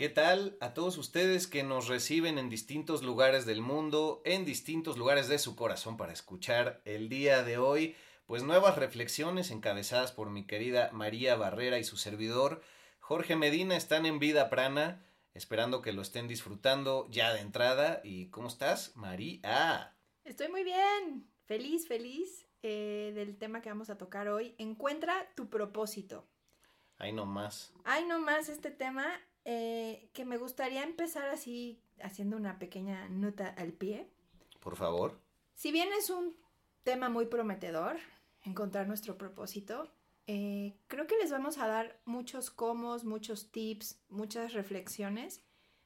¿Qué tal a todos ustedes que nos reciben en distintos lugares del mundo, en distintos lugares de su corazón para escuchar el día de hoy? Pues nuevas reflexiones encabezadas por mi querida María Barrera y su servidor Jorge Medina están en vida prana, esperando que lo estén disfrutando ya de entrada. ¿Y cómo estás, María? Estoy muy bien, feliz, feliz eh, del tema que vamos a tocar hoy. Encuentra tu propósito. Ay, no más. Ay, no más este tema eh, que me gustaría empezar así haciendo una pequeña nota al pie. Por favor. Si bien es un tema muy prometedor, encontrar nuestro propósito, eh, creo que les vamos a dar muchos comos, muchos tips, muchas reflexiones,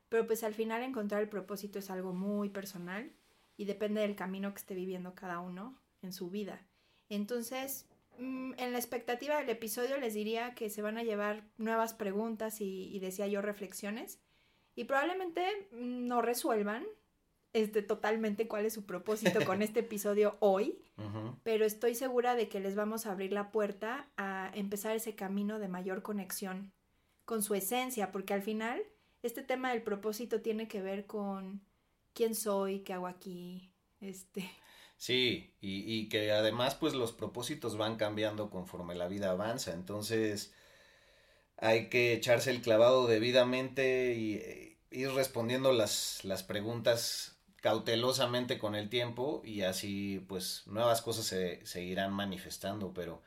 pero pues al final encontrar el propósito es algo muy personal y depende del camino que esté viviendo cada uno en su vida. Entonces, en la expectativa del episodio les diría que se van a llevar nuevas preguntas y, y decía yo reflexiones y probablemente mm, no resuelvan este, totalmente cuál es su propósito con este episodio hoy, pero estoy segura de que les vamos a abrir la puerta a empezar ese camino de mayor conexión con su esencia, porque al final este tema del propósito tiene que ver con quién soy, qué hago aquí, este. Sí, y, y que además pues los propósitos van cambiando conforme la vida avanza, entonces hay que echarse el clavado debidamente y eh, ir respondiendo las, las preguntas cautelosamente con el tiempo y así pues nuevas cosas se seguirán manifestando, pero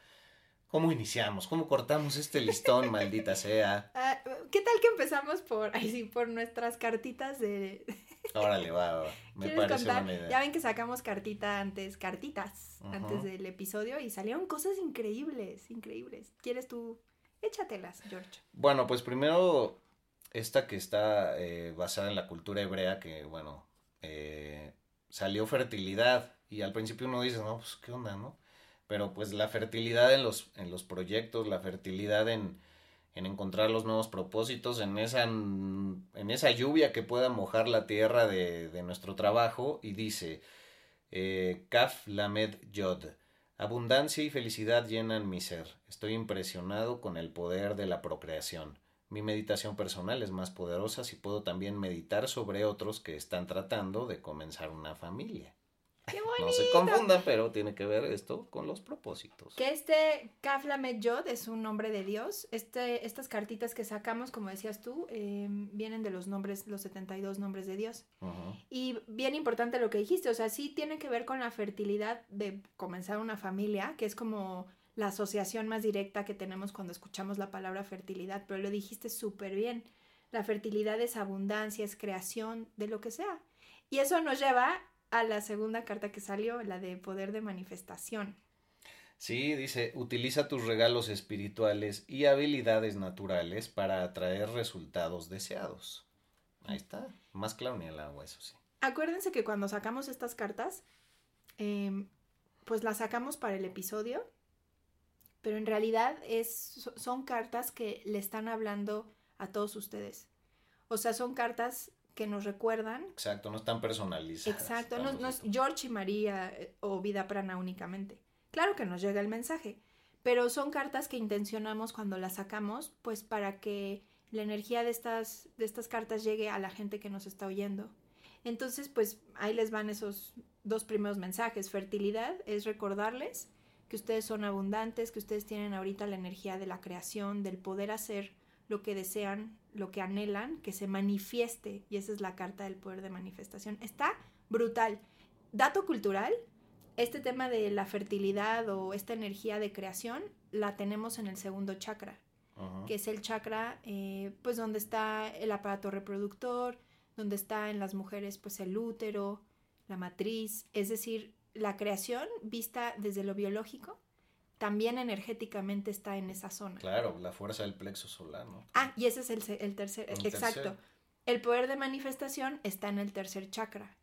¿cómo iniciamos? ¿Cómo cortamos este listón, maldita sea? Ah, ¿Qué tal que empezamos por, ahí sí, por nuestras cartitas de... Órale, va, va. me parece contar? buena idea. Ya ven que sacamos cartita antes, cartitas antes del episodio y salieron cosas increíbles, increíbles. ¿Quieres tú? Échatelas, George. Bueno, pues primero esta que está eh, basada en la cultura hebrea, que bueno, eh, salió fertilidad y al principio uno dice, no, pues qué onda, ¿no? Pero pues la fertilidad en los, en los proyectos, la fertilidad en, en encontrar los nuevos propósitos, en esa, en esa lluvia que pueda mojar la tierra de, nuestro trabajo y dice, eh, Kaf Lamed Yod, abundancia y felicidad llenan mi ser, estoy impresionado con el poder de la procreación. Mi meditación personal es más poderosa si puedo también meditar sobre otros que están tratando de comenzar una familia. ¡Qué bonito! No se confundan, pero tiene que ver esto con los propósitos. Que este Kaflamet Yod es un nombre de Dios. Este, estas cartitas que sacamos, como decías tú, eh, vienen de los nombres, los 72 nombres de Dios. Y bien importante lo que dijiste, o sea, sí tiene que ver con la fertilidad de comenzar una familia, que es como la asociación más directa que tenemos cuando escuchamos la palabra fertilidad, pero lo dijiste súper bien. La fertilidad es abundancia, es creación de lo que sea. Y eso nos lleva a la segunda carta que salió, la de poder de manifestación. Sí, dice, utiliza tus regalos espirituales y habilidades naturales para atraer resultados deseados. Ahí está, más claro ni el agua, eso sí. Acuérdense que cuando sacamos estas cartas, eh, pues las sacamos para el episodio, pero en realidad es, son cartas que le están hablando a todos ustedes. O sea, son cartas que nos recuerdan. Exacto, no están personalizadas. Exacto, no, es George y María eh, o Vida Prana únicamente. Claro que nos llega el mensaje, pero son cartas que intencionamos cuando las sacamos, pues para que la energía de estas, de estas cartas llegue a la gente que nos está oyendo. Entonces, pues ahí les van esos dos primeros mensajes. Fertilidad es recordarles que ustedes son abundantes, que ustedes tienen ahorita la energía de la creación, del poder hacer lo que desean, lo que anhelan, que se manifieste. Y esa es la carta del poder de manifestación. Está brutal. Dato cultural, este tema de la fertilidad o esta energía de creación la tenemos en el segundo chakra, que es el chakra, eh, pues donde está el aparato reproductor, donde está en las mujeres, pues el útero, la matriz, es decir, la creación vista desde lo biológico también energéticamente está en esa zona. Claro, la fuerza del plexo solar, ¿no? Ah, y ese es el, el tercer, El exacto. tercer. El poder de manifestación está en el tercer chakra,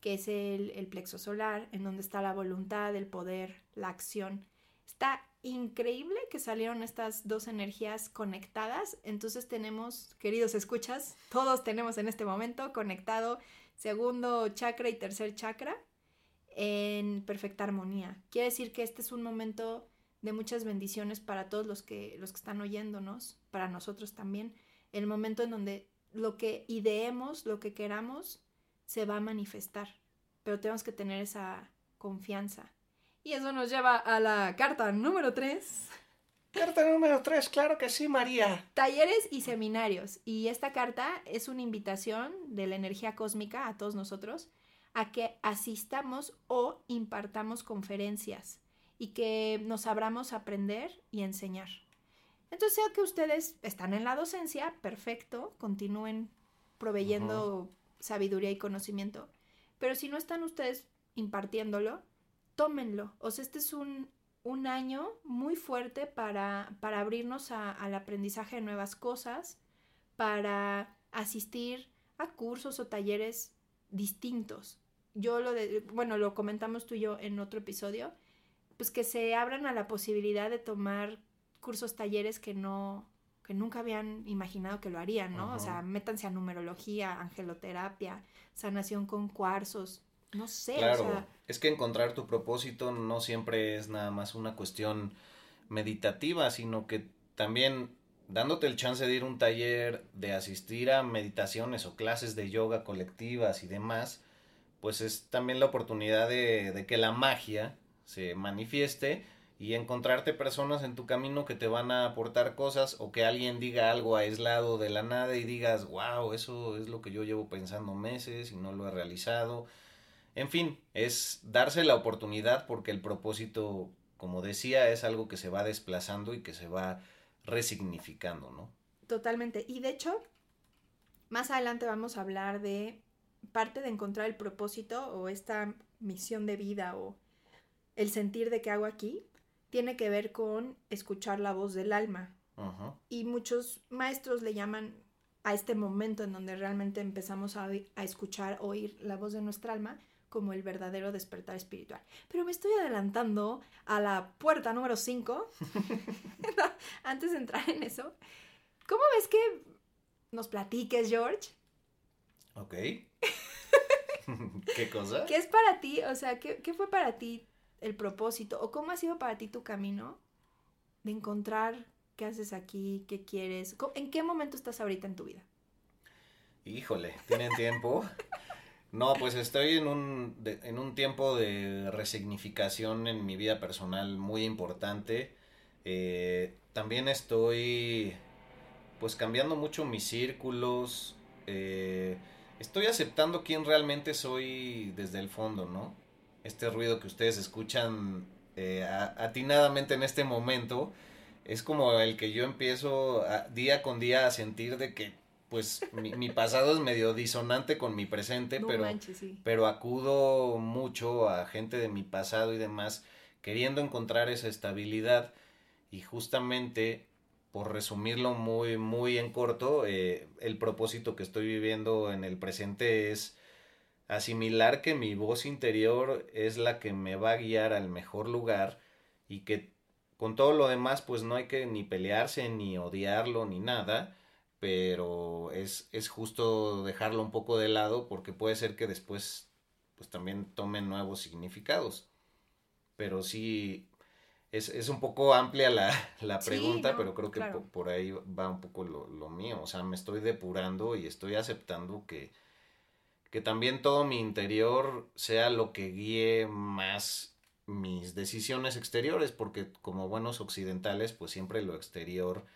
que es el, el plexo solar, en donde está la voluntad, el poder, la acción. Está increíble que salieron estas dos energías conectadas. Entonces tenemos, queridos escuchas, todos tenemos en este momento conectado segundo chakra y tercer chakra en perfecta armonía. Quiere decir que este es un momento de muchas bendiciones para todos los que, los que están oyéndonos, para nosotros también. El momento en donde lo que ideemos, lo que queramos, se va a manifestar. Pero tenemos que tener esa confianza. Y eso nos lleva a la carta número 3. Carta número 3, claro que sí, María. Talleres y seminarios. Y esta carta es una invitación de la energía cósmica a todos nosotros a que asistamos o impartamos conferencias y que nos abramos a aprender y enseñar. Entonces, sea que ustedes están en la docencia, perfecto, continúen proveyendo sabiduría y conocimiento. Pero si no están ustedes impartiéndolo, tómenlo. O sea, este es un, un año muy fuerte para, para abrirnos a- al aprendizaje de nuevas cosas, para asistir a cursos o talleres distintos. Yo lo de, bueno, lo comentamos tú y yo en otro episodio, pues que se abran a la posibilidad de tomar cursos, talleres que no, que nunca habían imaginado que lo harían, ¿no? O sea, métanse a numerología, angeloterapia, sanación con cuarzos, no sé, Claro, o sea, es que encontrar tu propósito no siempre es nada más una cuestión meditativa, sino que también dándote el chance de ir a un taller, de asistir a meditaciones o clases de yoga colectivas y demás, pues es también la oportunidad de, que la magia se manifieste y encontrarte personas en tu camino que te van a aportar cosas o que alguien diga algo aislado de la nada y digas, wow, eso es lo que yo llevo pensando meses y no lo he realizado. En fin, es darse la oportunidad porque el propósito, como decía, es algo que se va desplazando y que se va resignificando, ¿no? Totalmente. Y de hecho, más adelante vamos a hablar de parte de encontrar el propósito o esta misión de vida o el sentir de qué hago aquí, tiene que ver con escuchar la voz del alma. Y muchos maestros le llaman a este momento en donde realmente empezamos a, a escuchar, oír la voz de nuestra alma como el verdadero despertar espiritual. Pero me estoy adelantando a la puerta número 5. Antes de entrar en eso, ¿cómo ves que nos platiques, George? Ok. ¿Qué cosa? ¿Qué es para ti? O sea, ¿qué, qué fue para ti el propósito? ¿O cómo ha sido para ti tu camino de encontrar qué haces aquí, qué quieres? ¿Cómo- ¿En qué momento estás ahorita en tu vida? Híjole, ¿tienen tiempo? No, pues estoy en un, de- en un tiempo de resignificación en mi vida personal muy importante. Eh, también estoy pues cambiando mucho mis círculos. eh, estoy aceptando quién realmente soy desde el fondo, ¿no? Este ruido que ustedes escuchan eh, atinadamente en este momento es como el que yo empiezo a- día con día a sentir de que pues mi, mi pasado es medio disonante con mi presente, No pero, manches, sí. pero acudo mucho a gente de mi pasado y demás queriendo encontrar esa estabilidad y justamente por resumirlo muy muy en corto eh, el propósito que estoy viviendo en el presente es asimilar que mi voz interior es la que me va a guiar al mejor lugar y que con todo lo demás pues no hay que ni pelearse ni odiarlo ni nada pero es, es justo dejarlo un poco de lado porque puede ser que después pues también tomen nuevos significados. Pero sí es, es un poco amplia la, la Sí, pregunta no, pero creo que claro. po- por ahí va un poco lo, lo mío o sea me estoy depurando y estoy aceptando que que también todo mi interior sea lo que guíe más mis decisiones exteriores, porque como buenos occidentales, pues siempre lo exterior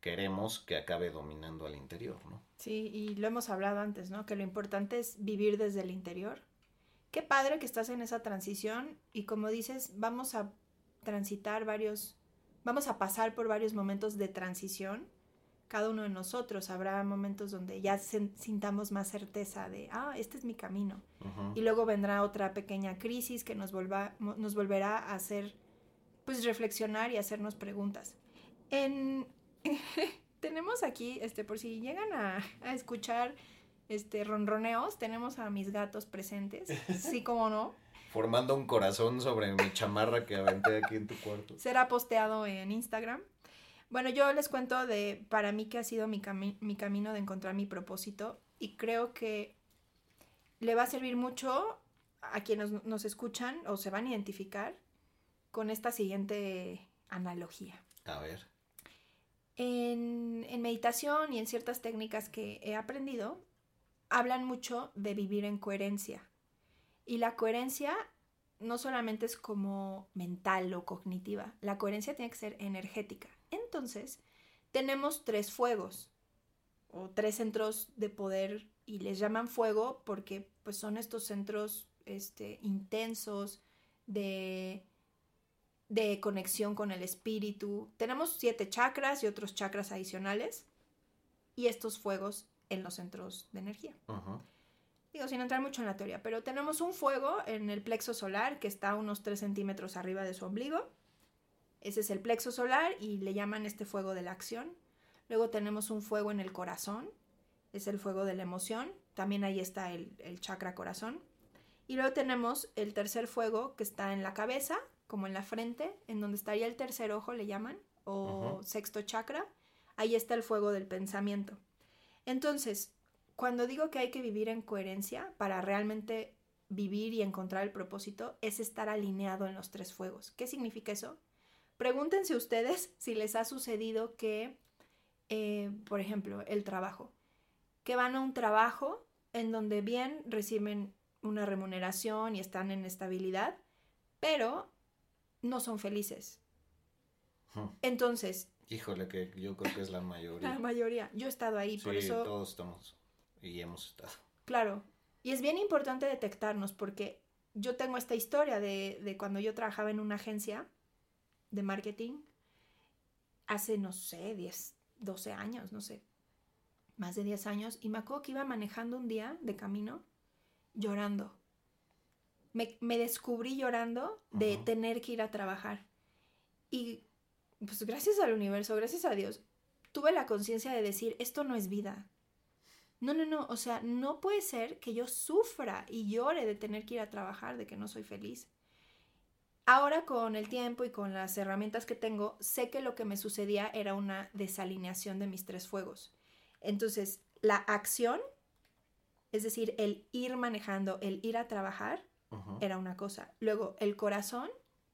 queremos que acabe dominando al interior, ¿no? Sí, y lo hemos hablado antes, ¿no? Que lo importante es vivir desde el interior. Qué padre que estás en esa transición y como dices, vamos a transitar varios, vamos a pasar por varios momentos de transición. cada uno de nosotros. Habrá momentos donde ya sintamos más certeza de, ah, este es mi camino. Y luego vendrá otra pequeña crisis que nos, nos volverá a hacer, pues, reflexionar y hacernos preguntas. En... tenemos aquí, este, por si llegan a, a escuchar este, ronroneos, tenemos a mis gatos presentes, sí como no. Formando un corazón sobre mi chamarra que aventé aquí en tu cuarto. Será posteado en Instagram. Bueno, yo les cuento de para mí que ha sido mi, mi camino de encontrar mi propósito y creo que le va a servir mucho a quienes nos escuchan o se van a identificar con esta siguiente analogía. A ver. En, en, meditación y en ciertas técnicas que he aprendido, hablan mucho de vivir en coherencia. Y la coherencia no solamente es como mental o cognitiva, la coherencia tiene que ser energética. Entonces, tenemos tres fuegos o tres centros de poder y les llaman fuego porque pues son estos centros este, intensos de, de conexión con el espíritu. Tenemos siete chakras y otros chakras adicionales y estos fuegos en los centros de energía. Digo, sin entrar mucho en la teoría, pero tenemos un fuego en el plexo solar que está unos 3 centímetros arriba de su ombligo. Ese es el plexo solar y le llaman este fuego de la acción. Luego tenemos un fuego en el corazón, es el fuego de la emoción. También ahí está el, chakra corazón. Y luego tenemos el tercer fuego que está en la cabeza, como en la frente, en donde estaría el tercer ojo, le llaman, o sexto chakra. Ahí está el fuego del pensamiento. Entonces, cuando digo que hay que vivir en coherencia para realmente vivir y encontrar el propósito, es estar alineado en los tres fuegos. ¿Qué significa eso? Pregúntense ustedes si les ha sucedido que, eh, por ejemplo, el trabajo, que van a un trabajo en donde bien reciben una remuneración y están en estabilidad, pero no son felices. Entonces... Híjole, que yo creo que es la mayoría. La mayoría. Yo he estado ahí, por eso... Todos estamos y hemos estado. Claro, y es bien importante detectarnos porque yo tengo esta historia de, de cuando yo trabajaba en una agencia de marketing hace, no sé, 10, 12 años, no sé, más de 10 años, y me acuerdo que iba manejando un día de camino llorando. Me, me descubrí llorando de tener que ir a trabajar. Y pues gracias al universo, gracias a Dios, tuve la conciencia de decir, esto no es vida. No, no, no, o sea, no puede ser que yo sufra y llore de tener que ir a trabajar, de que no soy feliz. Ahora con el tiempo y con las herramientas que tengo, sé que lo que me sucedía era una desalineación de mis tres fuegos. Entonces, la acción, es decir, el ir manejando, el ir a trabajar, era una cosa. Luego, el corazón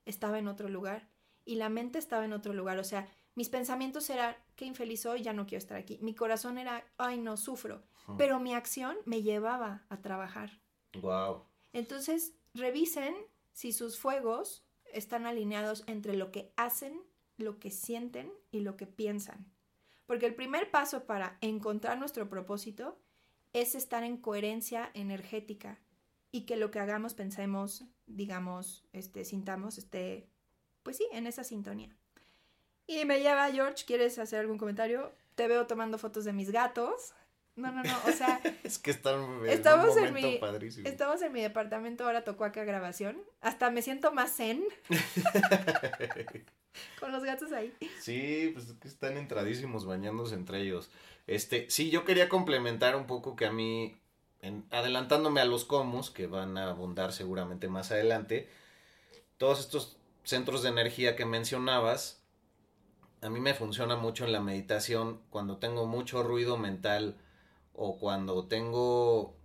estaba en otro lugar y la mente estaba en otro lugar. O sea, mis pensamientos eran, qué infeliz soy, ya no quiero estar aquí. Mi corazón era, ay, no, sufro. Pero mi acción me llevaba a trabajar. Wow. Entonces, revisen si sus fuegos están alineados entre lo que hacen, lo que sienten y lo que piensan. Porque el primer paso para encontrar nuestro propósito es estar en coherencia energética y que lo que hagamos, pensemos, digamos, este, sintamos, esté, pues sí, en esa sintonía. Y me lleva, George, ¿quieres hacer algún comentario? Te veo tomando fotos de mis gatos. No, no, no, o sea... es que están estamos en, mi, Estamos en mi departamento, ahora tocó acá grabación. Hasta me siento más zen. Con los gatos ahí. Sí, pues que están entradísimos bañándose entre ellos. Este, sí, yo quería complementar un poco que a mí, adelantándome a los comos, que van a abundar seguramente más adelante, todos estos centros de energía que mencionabas, a mí me funciona mucho en la meditación cuando tengo mucho ruido mental o cuando tengo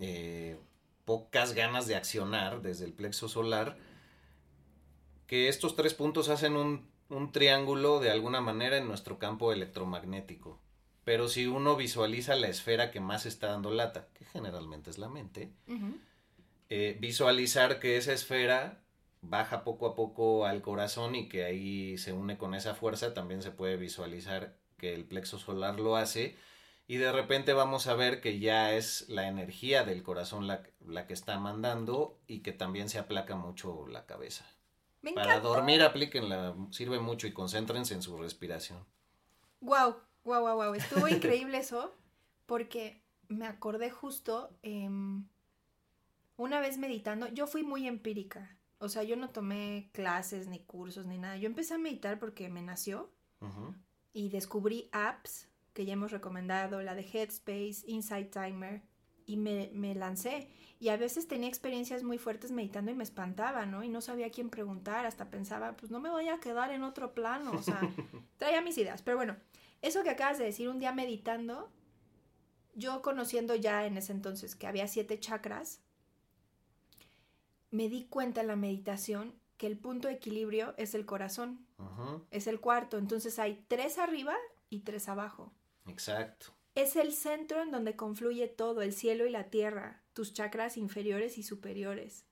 eh, pocas ganas de accionar desde el plexo solar, que estos tres puntos hacen un, triángulo de alguna manera en nuestro campo electromagnético. Pero si uno visualiza la esfera que más está dando lata, que generalmente es la mente, eh, visualizar que esa esfera baja poco a poco al corazón y que ahí se une con esa fuerza, también se puede visualizar que el plexo solar lo hace y de repente vamos a ver que ya es la energía del corazón la, que está mandando y que también se aplaca mucho la cabeza. Para dormir aplíquenla, sirve mucho y concéntrense en su respiración. Wow, Wow, wow, wow. Estuvo increíble eso porque me acordé justo em, una vez meditando. Yo fui muy empírica. O sea, yo no tomé clases ni cursos ni nada. Yo empecé a meditar porque me nació Ujú. y descubrí apps que ya hemos recomendado, la de Headspace, Insight Timer, y me, me lancé. Y a veces tenía experiencias muy fuertes meditando y me espantaba, ¿no? Y no sabía a quién preguntar, hasta pensaba, pues no me voy a quedar en otro plano, o sea, traía mis ideas. Pero bueno, eso que acabas de decir, un día meditando, yo conociendo ya en ese entonces que había siete chakras, me di cuenta en la meditación que el punto de equilibrio es el corazón es el cuarto. Entonces hay tres arriba y tres abajo. Exacto. Es el centro en donde confluye todo, el cielo y la tierra, tus chakras inferiores y superiores.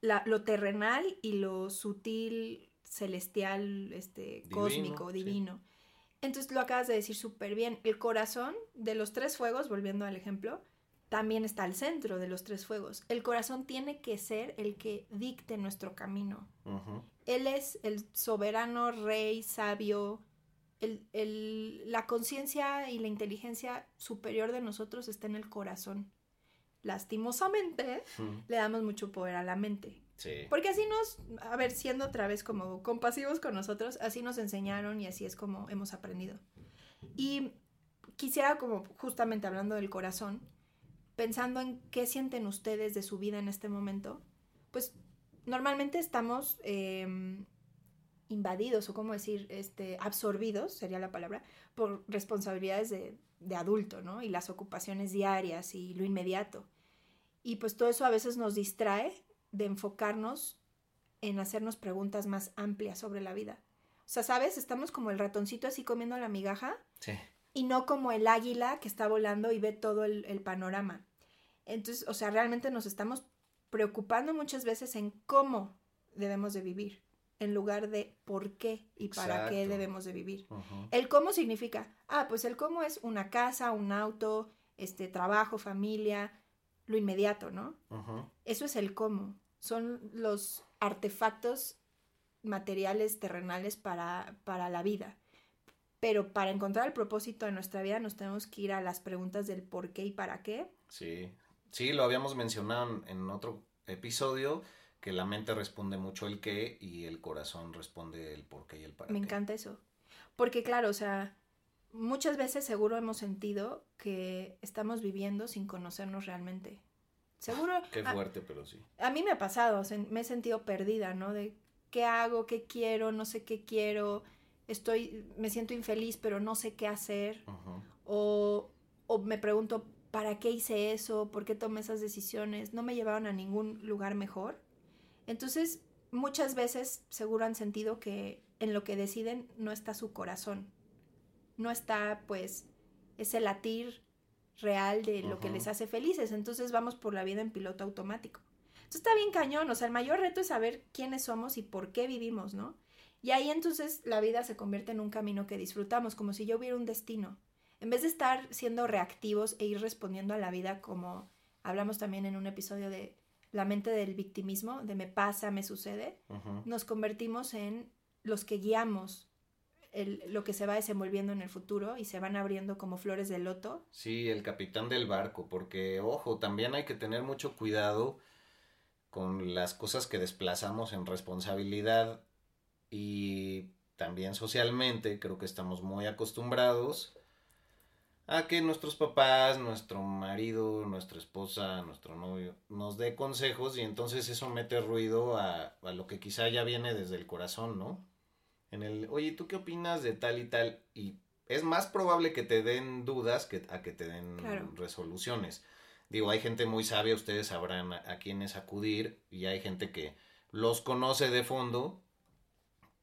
La- lo terrenal y lo sutil, celestial, este, Divino, cósmico, sí. divino. Entonces lo acabas de decir súper bien. El corazón de los tres fuegos, volviendo al ejemplo, también está al centro de los tres fuegos. El corazón tiene que ser el que dicte nuestro camino. Él es el soberano rey sabio. El, el- la conciencia y la inteligencia superior de nosotros está en el corazón. Lastimosamente, le damos mucho poder a la mente. Sí. Porque así nos, a ver, siendo otra vez como compasivos con nosotros, así nos enseñaron y así es como hemos aprendido. Y quisiera como justamente hablando del corazón, pensando en qué sienten ustedes de su vida en este momento, pues normalmente estamos eh, invadidos o como decir, este, absorbidos, sería la palabra, por responsabilidades de, de adulto, ¿no? Y las ocupaciones diarias y lo inmediato. Y pues todo eso a veces nos distrae de enfocarnos en hacernos preguntas más amplias sobre la vida. O sea, ¿sabes? Estamos como el ratoncito así comiendo la migaja Sí. Y no como el águila que está volando y ve todo el, el panorama. Entonces, o sea, realmente nos estamos preocupando muchas veces en cómo debemos de vivir, en lugar de por qué y para qué debemos de vivir. El cómo significa, ah, pues el cómo es una casa, un auto, este trabajo, familia, lo inmediato, ¿no? Eso es el cómo. Son los artefactos materiales terrenales para, para la vida. Pero para encontrar el propósito de nuestra vida nos tenemos que ir a las preguntas del por qué y para qué. Sí. Sí, lo habíamos mencionado en, otro episodio, que la mente responde mucho el qué y el corazón responde el por qué y el para Me qué. encanta eso. Porque claro, o sea, muchas veces seguro hemos sentido que estamos viviendo sin conocernos realmente. Seguro. Qué a- fuerte, pero sí. A mí me ha pasado, o sea, me he sentido perdida, ¿no? De qué hago, qué quiero, no sé qué quiero, estoy, me siento infeliz, pero no sé qué hacer, o, o me pregunto, ¿para qué hice eso? ¿Por qué tomé esas decisiones? ¿No me llevaron a ningún lugar mejor? Entonces, muchas veces seguro han sentido que en lo que deciden no está su corazón, no está, pues, ese latir real de lo que les hace felices. Entonces vamos por la vida en piloto automático. Entonces está bien cañón, o sea, el mayor reto es saber quiénes somos y por qué vivimos, ¿no? Y ahí entonces la vida se convierte en un camino que disfrutamos, como si yo hubiera un destino. En vez de estar siendo reactivos e ir respondiendo a la vida como hablamos también en un episodio de la mente del victimismo, de me pasa, me sucede, nos convertimos en los que guiamos el- lo que se va desenvolviendo en el futuro y se van abriendo como flores de loto. Sí, el capitán del barco, porque ojo, también hay que tener mucho cuidado con las cosas que desplazamos en responsabilidad y también socialmente creo que estamos muy acostumbrados a que nuestros papás, nuestro marido, nuestra esposa, nuestro novio nos dé consejos y entonces eso mete ruido a, a lo que quizá ya viene desde el corazón, ¿no? En el, oye, ¿tú qué opinas de tal y tal? Y es más probable que te den dudas que a que te den Claro. resoluciones. Digo, hay gente muy sabia, ustedes sabrán a, a quiénes acudir y hay gente que los conoce de fondo,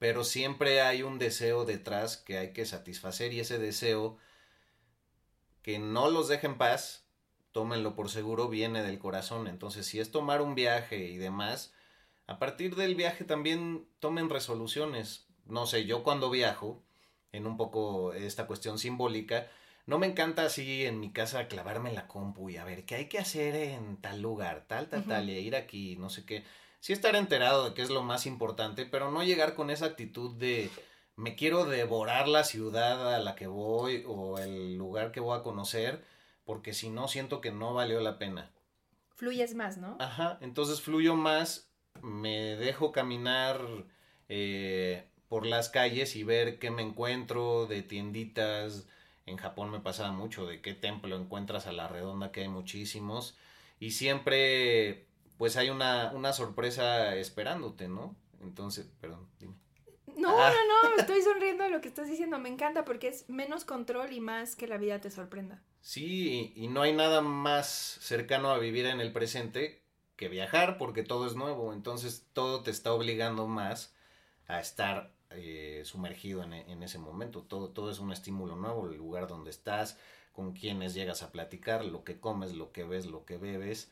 pero siempre hay un deseo detrás que hay que satisfacer y ese deseo que no los deje en paz, tómenlo por seguro, viene del corazón. Entonces, si es tomar un viaje y demás, a partir del viaje también tomen resoluciones. No sé, yo cuando viajo, en un poco esta cuestión simbólica, no me encanta así en mi casa clavarme en la compu y a ver qué hay que hacer en tal lugar, tal, tal, tal, y ir aquí, no sé qué. Sí estar enterado de qué es lo más importante, pero no llegar con esa actitud de me quiero devorar la ciudad a la que voy o el lugar que voy a conocer, porque si no siento que no valió la pena. Fluyes más, ¿no? Ajá, entonces fluyo más, me dejo caminar eh, por las calles y ver qué me encuentro de tienditas. En Japón me pasaba mucho de qué templo encuentras a la redonda, que hay muchísimos. Y siempre, pues hay una, una sorpresa esperándote, ¿no? Entonces, perdón, dime. No, Ah. no, no, estoy sonriendo de lo que estás diciendo. Me encanta porque es menos control y más que la vida te sorprenda. Sí, y no hay nada más cercano a vivir en el presente que viajar, porque todo es nuevo, entonces todo te está obligando más a estar eh, sumergido en, en ese momento. Todo, todo es un estímulo nuevo, el lugar donde estás, con quienes llegas a platicar, lo que comes, lo que ves, lo que bebes.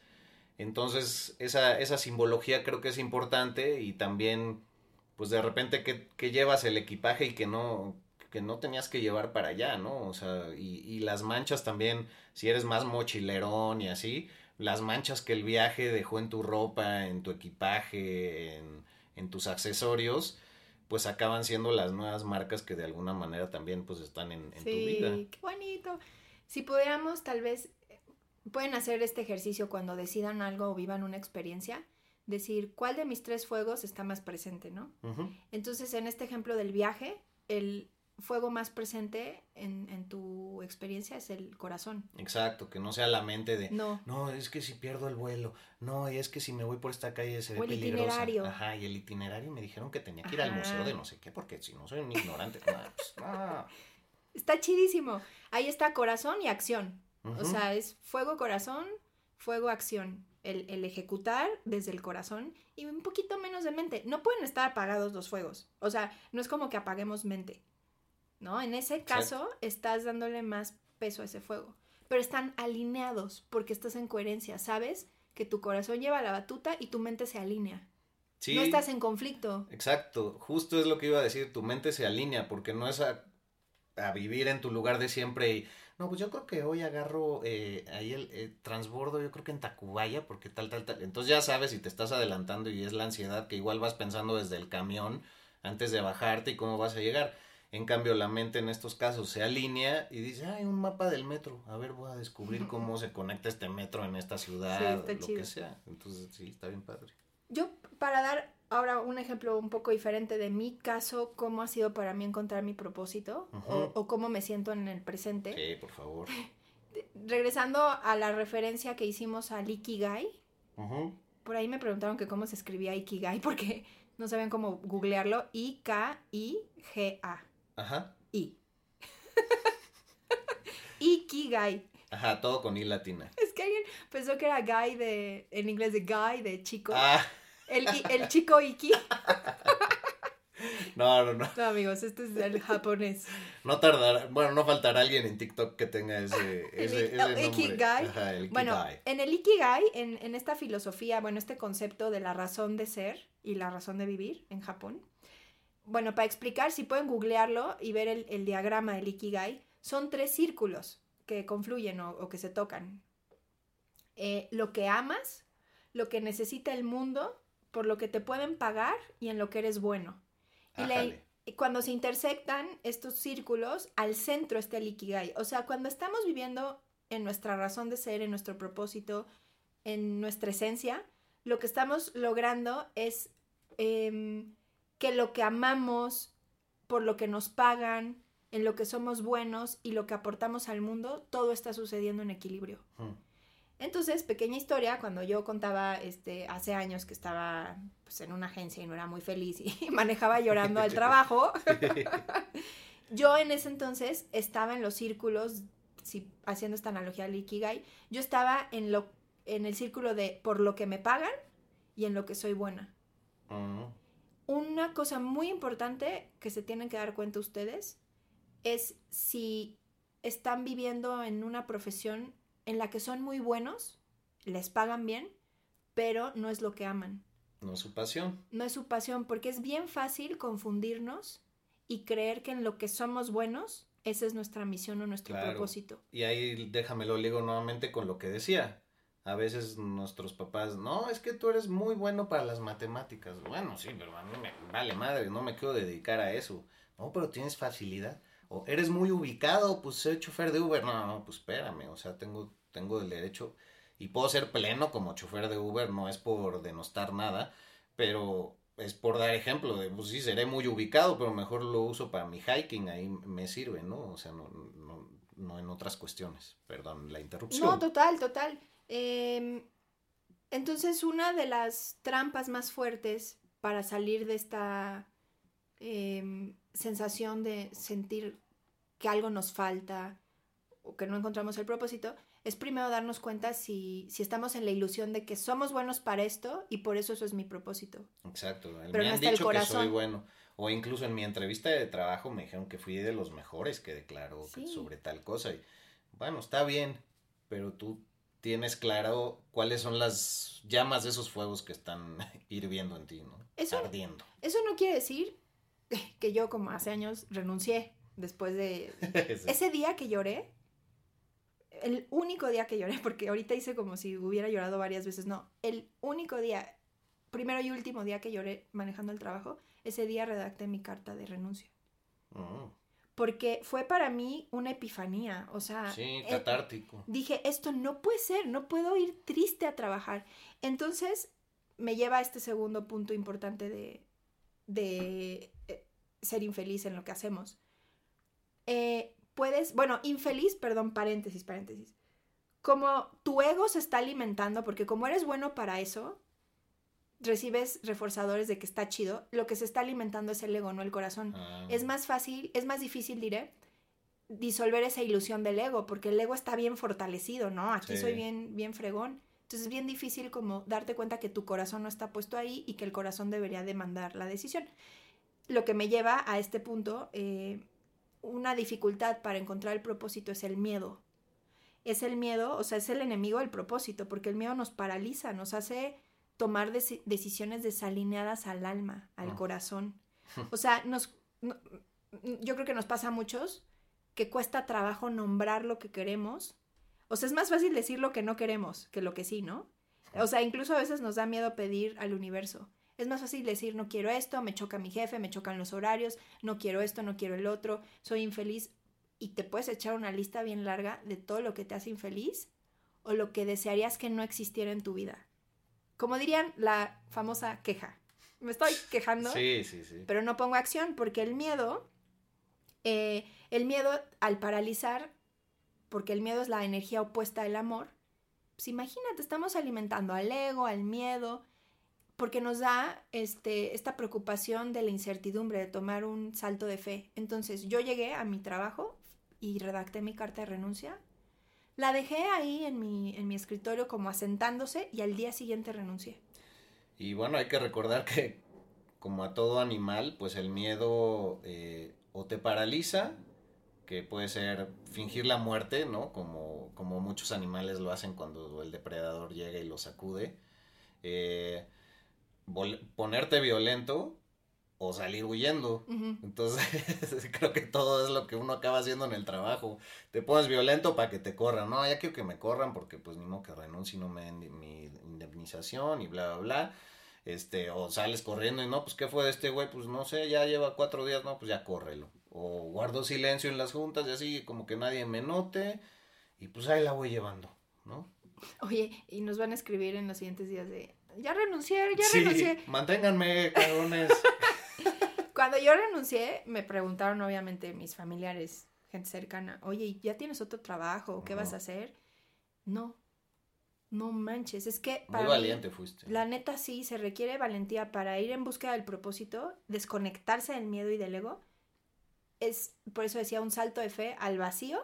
Entonces, esa, esa simbología creo que es importante y también, pues de repente que, que llevas el equipaje y que no, que no tenías que llevar para allá, ¿no? O sea, y, y las manchas también, si eres más mochilerón y así, las manchas que el viaje dejó en tu ropa, en tu equipaje, en, en tus accesorios, pues acaban siendo las nuevas marcas que de alguna manera también pues están en, en tu vida. Sí, qué bonito. Si pudiéramos, tal vez, pueden hacer este ejercicio cuando decidan algo o vivan una experiencia, decir cuál de mis tres fuegos está más presente, ¿no? Entonces, en este ejemplo del viaje, el fuego más presente en, en tu experiencia es el corazón. Exacto, que no sea la mente de, No. no, es que si pierdo el vuelo, no, es que si me voy por esta calle se ve O el peligrosa. itinerario. Ajá, y el itinerario me dijeron que tenía que ir al museo de no sé qué, porque si no soy un ignorante. no, pues, no. Está chidísimo. Ahí está corazón y acción. O sea, es fuego, corazón, fuego, acción. El, el ejecutar desde el corazón y un poquito menos de mente. No pueden estar apagados los fuegos. O sea, no es como que apaguemos mente. ¿No? En ese caso, estás dándole más peso a ese fuego. Pero están alineados porque estás en coherencia. Sabes que tu corazón lleva la batuta y tu mente se alinea. Sí, No estás en conflicto. exacto, justo es lo que iba a decir, tu mente se alinea, porque no es a, a vivir en tu lugar de siempre y, no, pues yo creo que hoy agarro eh, ahí el eh, transbordo, yo creo que en Tacubaya, porque tal, tal, tal. Entonces ya sabes si te estás adelantando y es la ansiedad que igual vas pensando desde el camión antes de bajarte y cómo vas a llegar. En cambio, la mente en estos casos se alinea y dice, ay, un mapa del metro. A ver, voy a descubrir cómo se conecta este metro en esta ciudad, está lo chido. que sea. Entonces, sí, está bien padre. Yo, para dar ahora un ejemplo un poco diferente de mi caso, cómo ha sido para mí encontrar mi propósito o, o cómo me siento en el presente. Sí, por favor. Regresando a la referencia que hicimos al Ikigai, Ujú. por ahí me preguntaron que cómo se escribía Ikigai porque no sabían cómo googlearlo. I-K-I-G-A. Ajá. I. Ikigai. Ajá, todo con I latina. Es que alguien pensó que era guy de, en inglés de guy, de chico. Ah, El, el chico Iki. no, no, no. No, amigos, este es el japonés. No tardará, bueno, no faltará alguien en TikTok que tenga ese, ese, ese el nombre. Ikigai. Ajá, el Bueno, Ikigai. en el Ikigai, en, en esta filosofía, bueno, este concepto de la razón de ser y la razón de vivir en Japón, bueno, para explicar, si pueden googlearlo y ver el, el diagrama del Ikigai, son tres círculos que confluyen o, o que se tocan. Eh, lo que amas, lo que necesita el mundo, por lo que te pueden pagar y en lo que eres bueno. Y la- cuando se intersectan estos círculos, al centro está el Ikigai. O sea, cuando estamos viviendo en nuestra razón de ser, en nuestro propósito, en nuestra esencia, lo que estamos logrando es em, que lo que amamos, por lo que nos pagan, en lo que somos buenos y lo que aportamos al mundo, todo está sucediendo en equilibrio. Mm. Entonces, pequeña historia, cuando yo contaba este, hace años que estaba pues, en una agencia y no era muy feliz y manejaba llorando al trabajo, yo en ese entonces estaba en los círculos, si, haciendo esta analogía al Ikigai, yo estaba en, lo, en el círculo de por lo que me pagan y en lo que soy buena. Mm. Una cosa muy importante que se tienen que dar cuenta ustedes es si están viviendo en una profesión en la que son muy buenos, les pagan bien, pero no es lo que aman. No es su pasión. No es su pasión, porque es bien fácil confundirnos y creer que en lo que somos buenos, esa es nuestra misión o nuestro Claro. propósito. Y ahí déjamelo ligo nuevamente con lo que decía. A veces nuestros papás, no, es que tú eres muy bueno para las matemáticas. Bueno, sí, pero a mí me vale madre, no me quiero dedicar a eso. No, pero tienes facilidad. O eres muy ubicado, pues soy chofer de Uber. No, no, pues espérame, o sea, tengo, tengo el derecho y puedo ser pleno como chofer de Uber, no es por denostar nada, pero es por dar ejemplo de, pues sí, seré muy ubicado, pero mejor lo uso para mi hiking, ahí me sirve, ¿no? O sea, no, no, no en otras cuestiones. Perdón, la interrupción. No, total, total. Em, entonces, una de las trampas más fuertes para salir de esta em, sensación de sentir que algo nos falta o que no encontramos el propósito, es primero darnos cuenta si, si estamos en la ilusión de que somos buenos para esto y por eso eso es mi propósito. Exacto. Pero me han dicho que soy bueno. O incluso en mi entrevista de trabajo me dijeron que fui de los mejores que declaró sobre tal cosa. Y bueno, está bien, pero tú tienes claro cuáles son las llamas de esos fuegos que están hirviendo en ti, ¿no? Ardiendo. Eso no quiere decir que yo como hace años renuncié después de ese día que lloré. El único día que lloré, porque ahorita hice como si hubiera llorado varias veces, no, el único día, primero y último día que lloré manejando el trabajo, ese día redacté mi carta de renuncia. Oh porque fue para mí una epifanía, o sea... Sí, eh, catártico. dije, esto no puede ser, no puedo ir triste a trabajar. Entonces, me lleva a este segundo punto importante de, de eh, ser infeliz en lo que hacemos. Eh, puedes, bueno, infeliz, perdón, paréntesis, paréntesis. Como tu ego se está alimentando, porque como eres bueno para eso, recibes reforzadores de que está chido, lo que se está alimentando es el ego, no el corazón. Ah. Es más fácil, es más difícil, diré, disolver esa ilusión del ego, porque el ego está bien fortalecido, ¿no? Aquí soy bien, bien fregón. Entonces es bien difícil como darte cuenta que tu corazón no está puesto ahí y que el corazón debería demandar la decisión. Lo que me lleva a este punto, eh, una dificultad para encontrar el propósito es el miedo. Es el miedo, o sea, es el enemigo del propósito, porque el miedo nos paraliza, nos hace tomar decisiones desalineadas al alma, al ah. corazón. O sea, nos, yo creo que nos pasa a muchos que cuesta trabajo nombrar lo que queremos. O sea, es más fácil decir lo que no queremos que lo que sí, ¿no? O sea, incluso a veces nos da miedo pedir al universo. Es más fácil decir, no quiero esto, me choca mi jefe, me chocan los horarios, no quiero esto, no quiero el otro, soy infeliz. Y te puedes echar una lista bien larga de todo lo que te hace infeliz o lo que desearías que no existiera en tu vida. Como dirían, la famosa queja. Me estoy quejando, sí, sí, sí. pero no pongo acción porque el miedo, eh, el miedo al paralizar, porque el miedo es la energía opuesta del amor, pues imagínate, estamos alimentando al ego, al miedo, porque nos da este, esta preocupación de la incertidumbre, de tomar un salto de fe. Entonces yo llegué a mi trabajo y redacté mi carta de renuncia la dejé ahí en mi, en mi escritorio como asentándose y al día siguiente renuncié. Y bueno, hay que recordar que como a todo animal, pues el miedo eh, o te paraliza, que puede ser fingir la muerte, ¿no? Como, como muchos animales lo hacen cuando el depredador llega y lo sacude. Eh, ponerte violento o salir huyendo. Entonces, creo que todo es lo que uno acaba haciendo en el trabajo. Te pones violento para que te corran. No, ya quiero que me corran porque pues ni modo que renuncie y no me den mi indemnización y bla, bla, bla. Este, o sales corriendo y no, pues ¿qué fue de este güey? Pues no sé, ya lleva cuatro días, no, pues ya córrelo. O guardo silencio en las juntas y así, como que nadie me note. Y pues ahí la voy llevando, ¿no? Oye, y nos van a escribir en los siguientes días de, ya renuncié, ya sí, renuncié. Manténganme, cabrones. Cuando yo renuncié, me preguntaron obviamente mis familiares, gente cercana, oye, ¿ya tienes otro trabajo? ¿Qué vas a hacer? No, no manches, es que... Para Muy valiente fuiste. La neta sí, se requiere valentía para ir en búsqueda del propósito, desconectarse del miedo y del ego. Es, por eso decía, un salto de fe al vacío,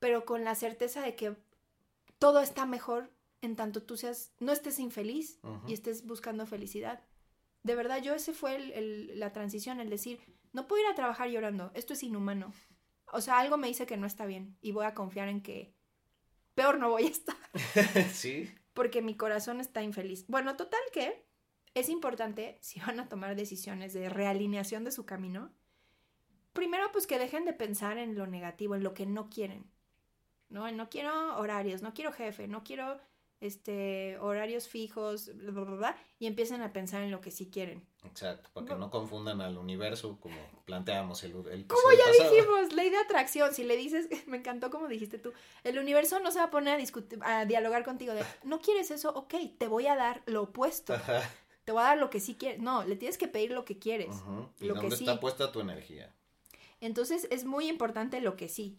pero con la certeza de que todo está mejor en tanto tú seas, no estés infeliz y estés buscando felicidad de verdad, yo ese fue el, la transición, el decir, no puedo ir a trabajar llorando, esto es inhumano. O sea, algo me dice que no está bien y voy a confiar en que peor no voy a estar. sí. Porque mi corazón está infeliz. Bueno, total que es importante, si van a tomar decisiones de realineación de su camino, primero pues que dejen de pensar en lo negativo, en lo que no quieren. No, no quiero horarios, no quiero jefe, no quiero este, horarios fijos, bla, bla, bla, y empiecen a pensar en lo que sí quieren. Exacto, para que no confundan al universo como planteamos el, el Como ya pasado. dijimos, ley de atracción, si le dices, me encantó como dijiste tú, el universo no se va a poner a discutir, a dialogar contigo de, no quieres eso, ok, te voy a dar lo opuesto, Ajá. te voy a dar lo que sí quieres, no, le tienes que pedir lo que quieres. ¿Y lo que dónde sí. está puesta tu energía? Entonces es muy importante lo que sí.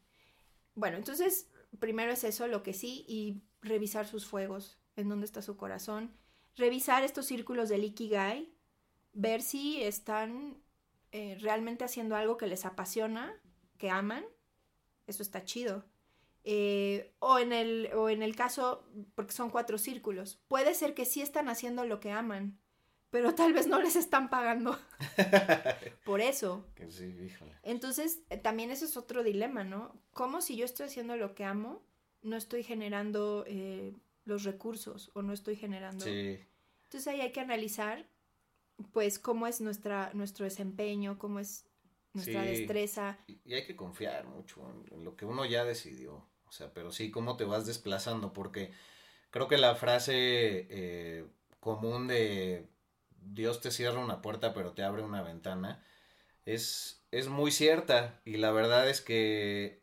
Bueno, entonces primero es eso, lo que sí, y revisar sus fuegos, en dónde está su corazón, revisar estos círculos del Ikigai, ver si están eh, realmente haciendo algo que les apasiona, que aman, eso está chido. Eh, o, en el, o en el caso, porque son cuatro círculos, puede ser que sí están haciendo lo que aman, pero tal vez no les están pagando por eso. Que sí, híjole. Entonces, eh, también ese es otro dilema, ¿no? ¿Cómo si yo estoy haciendo lo que amo, no estoy generando eh, los recursos o no estoy generando... Sí, Entonces ahí hay que analizar, pues, cómo es nuestra, nuestro desempeño, cómo es nuestra Sí. destreza. y, hay que confiar mucho en, en lo que uno ya decidió. O sea, pero sí, cómo te vas desplazando, porque creo que la frase eh, común de Dios te cierra una puerta pero te abre una ventana es, es muy cierta y la verdad es que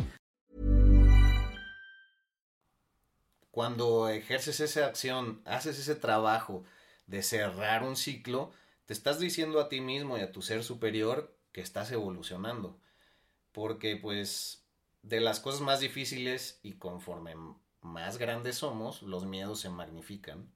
cuando ejerces esa acción, haces ese trabajo de cerrar un ciclo, te estás diciendo a ti mismo y a tu ser superior que estás evolucionando. Porque pues de las cosas más difíciles y conforme más grandes somos, los miedos se magnifican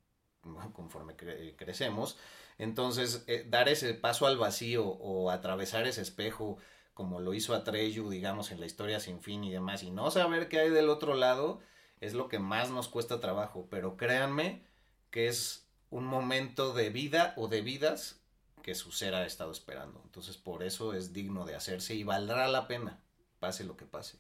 conforme cre crecemos. Entonces, eh, dar ese paso al vacío o atravesar ese espejo, como lo hizo Atreyu, digamos, en la historia sin fin y demás, y no saber qué hay del otro lado, es lo que más nos cuesta trabajo. Pero créanme que es un momento de vida o de vidas que su ser ha estado esperando. Entonces, por eso es digno de hacerse y valdrá la pena, pase lo que pase.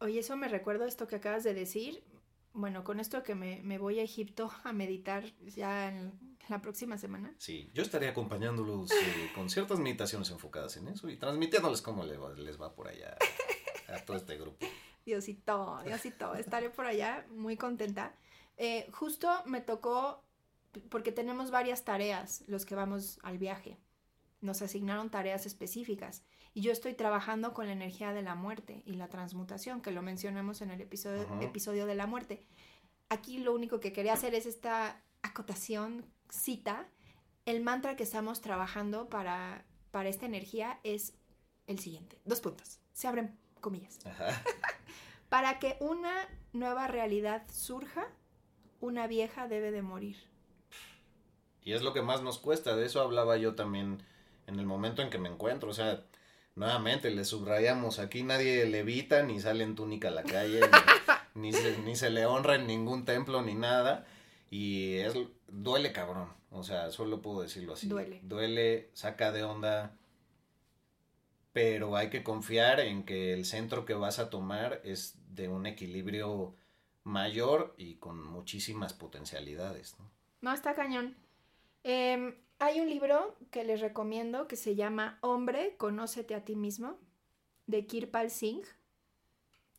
Oye, eso me recuerda esto que acabas de decir. Bueno, con esto que me, me voy a Egipto a meditar ya en la próxima semana. Sí, yo estaré acompañándolos eh, con ciertas meditaciones enfocadas en eso y transmitiéndoles cómo les va, les va por allá a todo este grupo. Diosito, Diosito, estaré por allá muy contenta. Eh, justo me tocó, porque tenemos varias tareas los que vamos al viaje. Nos asignaron tareas específicas. Y yo estoy trabajando con la energía de la muerte y la transmutación, que lo mencionamos en el episodio, Ajá. episodio de la muerte. Aquí lo único que quería hacer es esta acotación, cita. El mantra que estamos trabajando para, para esta energía es el siguiente. Dos puntos. Se abren comillas. Ajá. Para que una nueva realidad surja, una vieja debe de morir. Y es lo que más nos cuesta, de eso hablaba yo también en el momento en que me encuentro, o sea, nuevamente le subrayamos, aquí nadie levita ni sale en túnica a la calle, ni, ni se, ni se le honra en ningún templo ni nada, y es, duele cabrón, o sea, solo puedo decirlo así. Duele. Duele, saca de onda, pero hay que confiar en que el centro que vas a tomar es de un equilibrio mayor y con muchísimas potencialidades, ¿no? No, está cañón. Em, hay un libro que les recomiendo que se llama Hombre, conócete a ti mismo, de Kirpal Singh.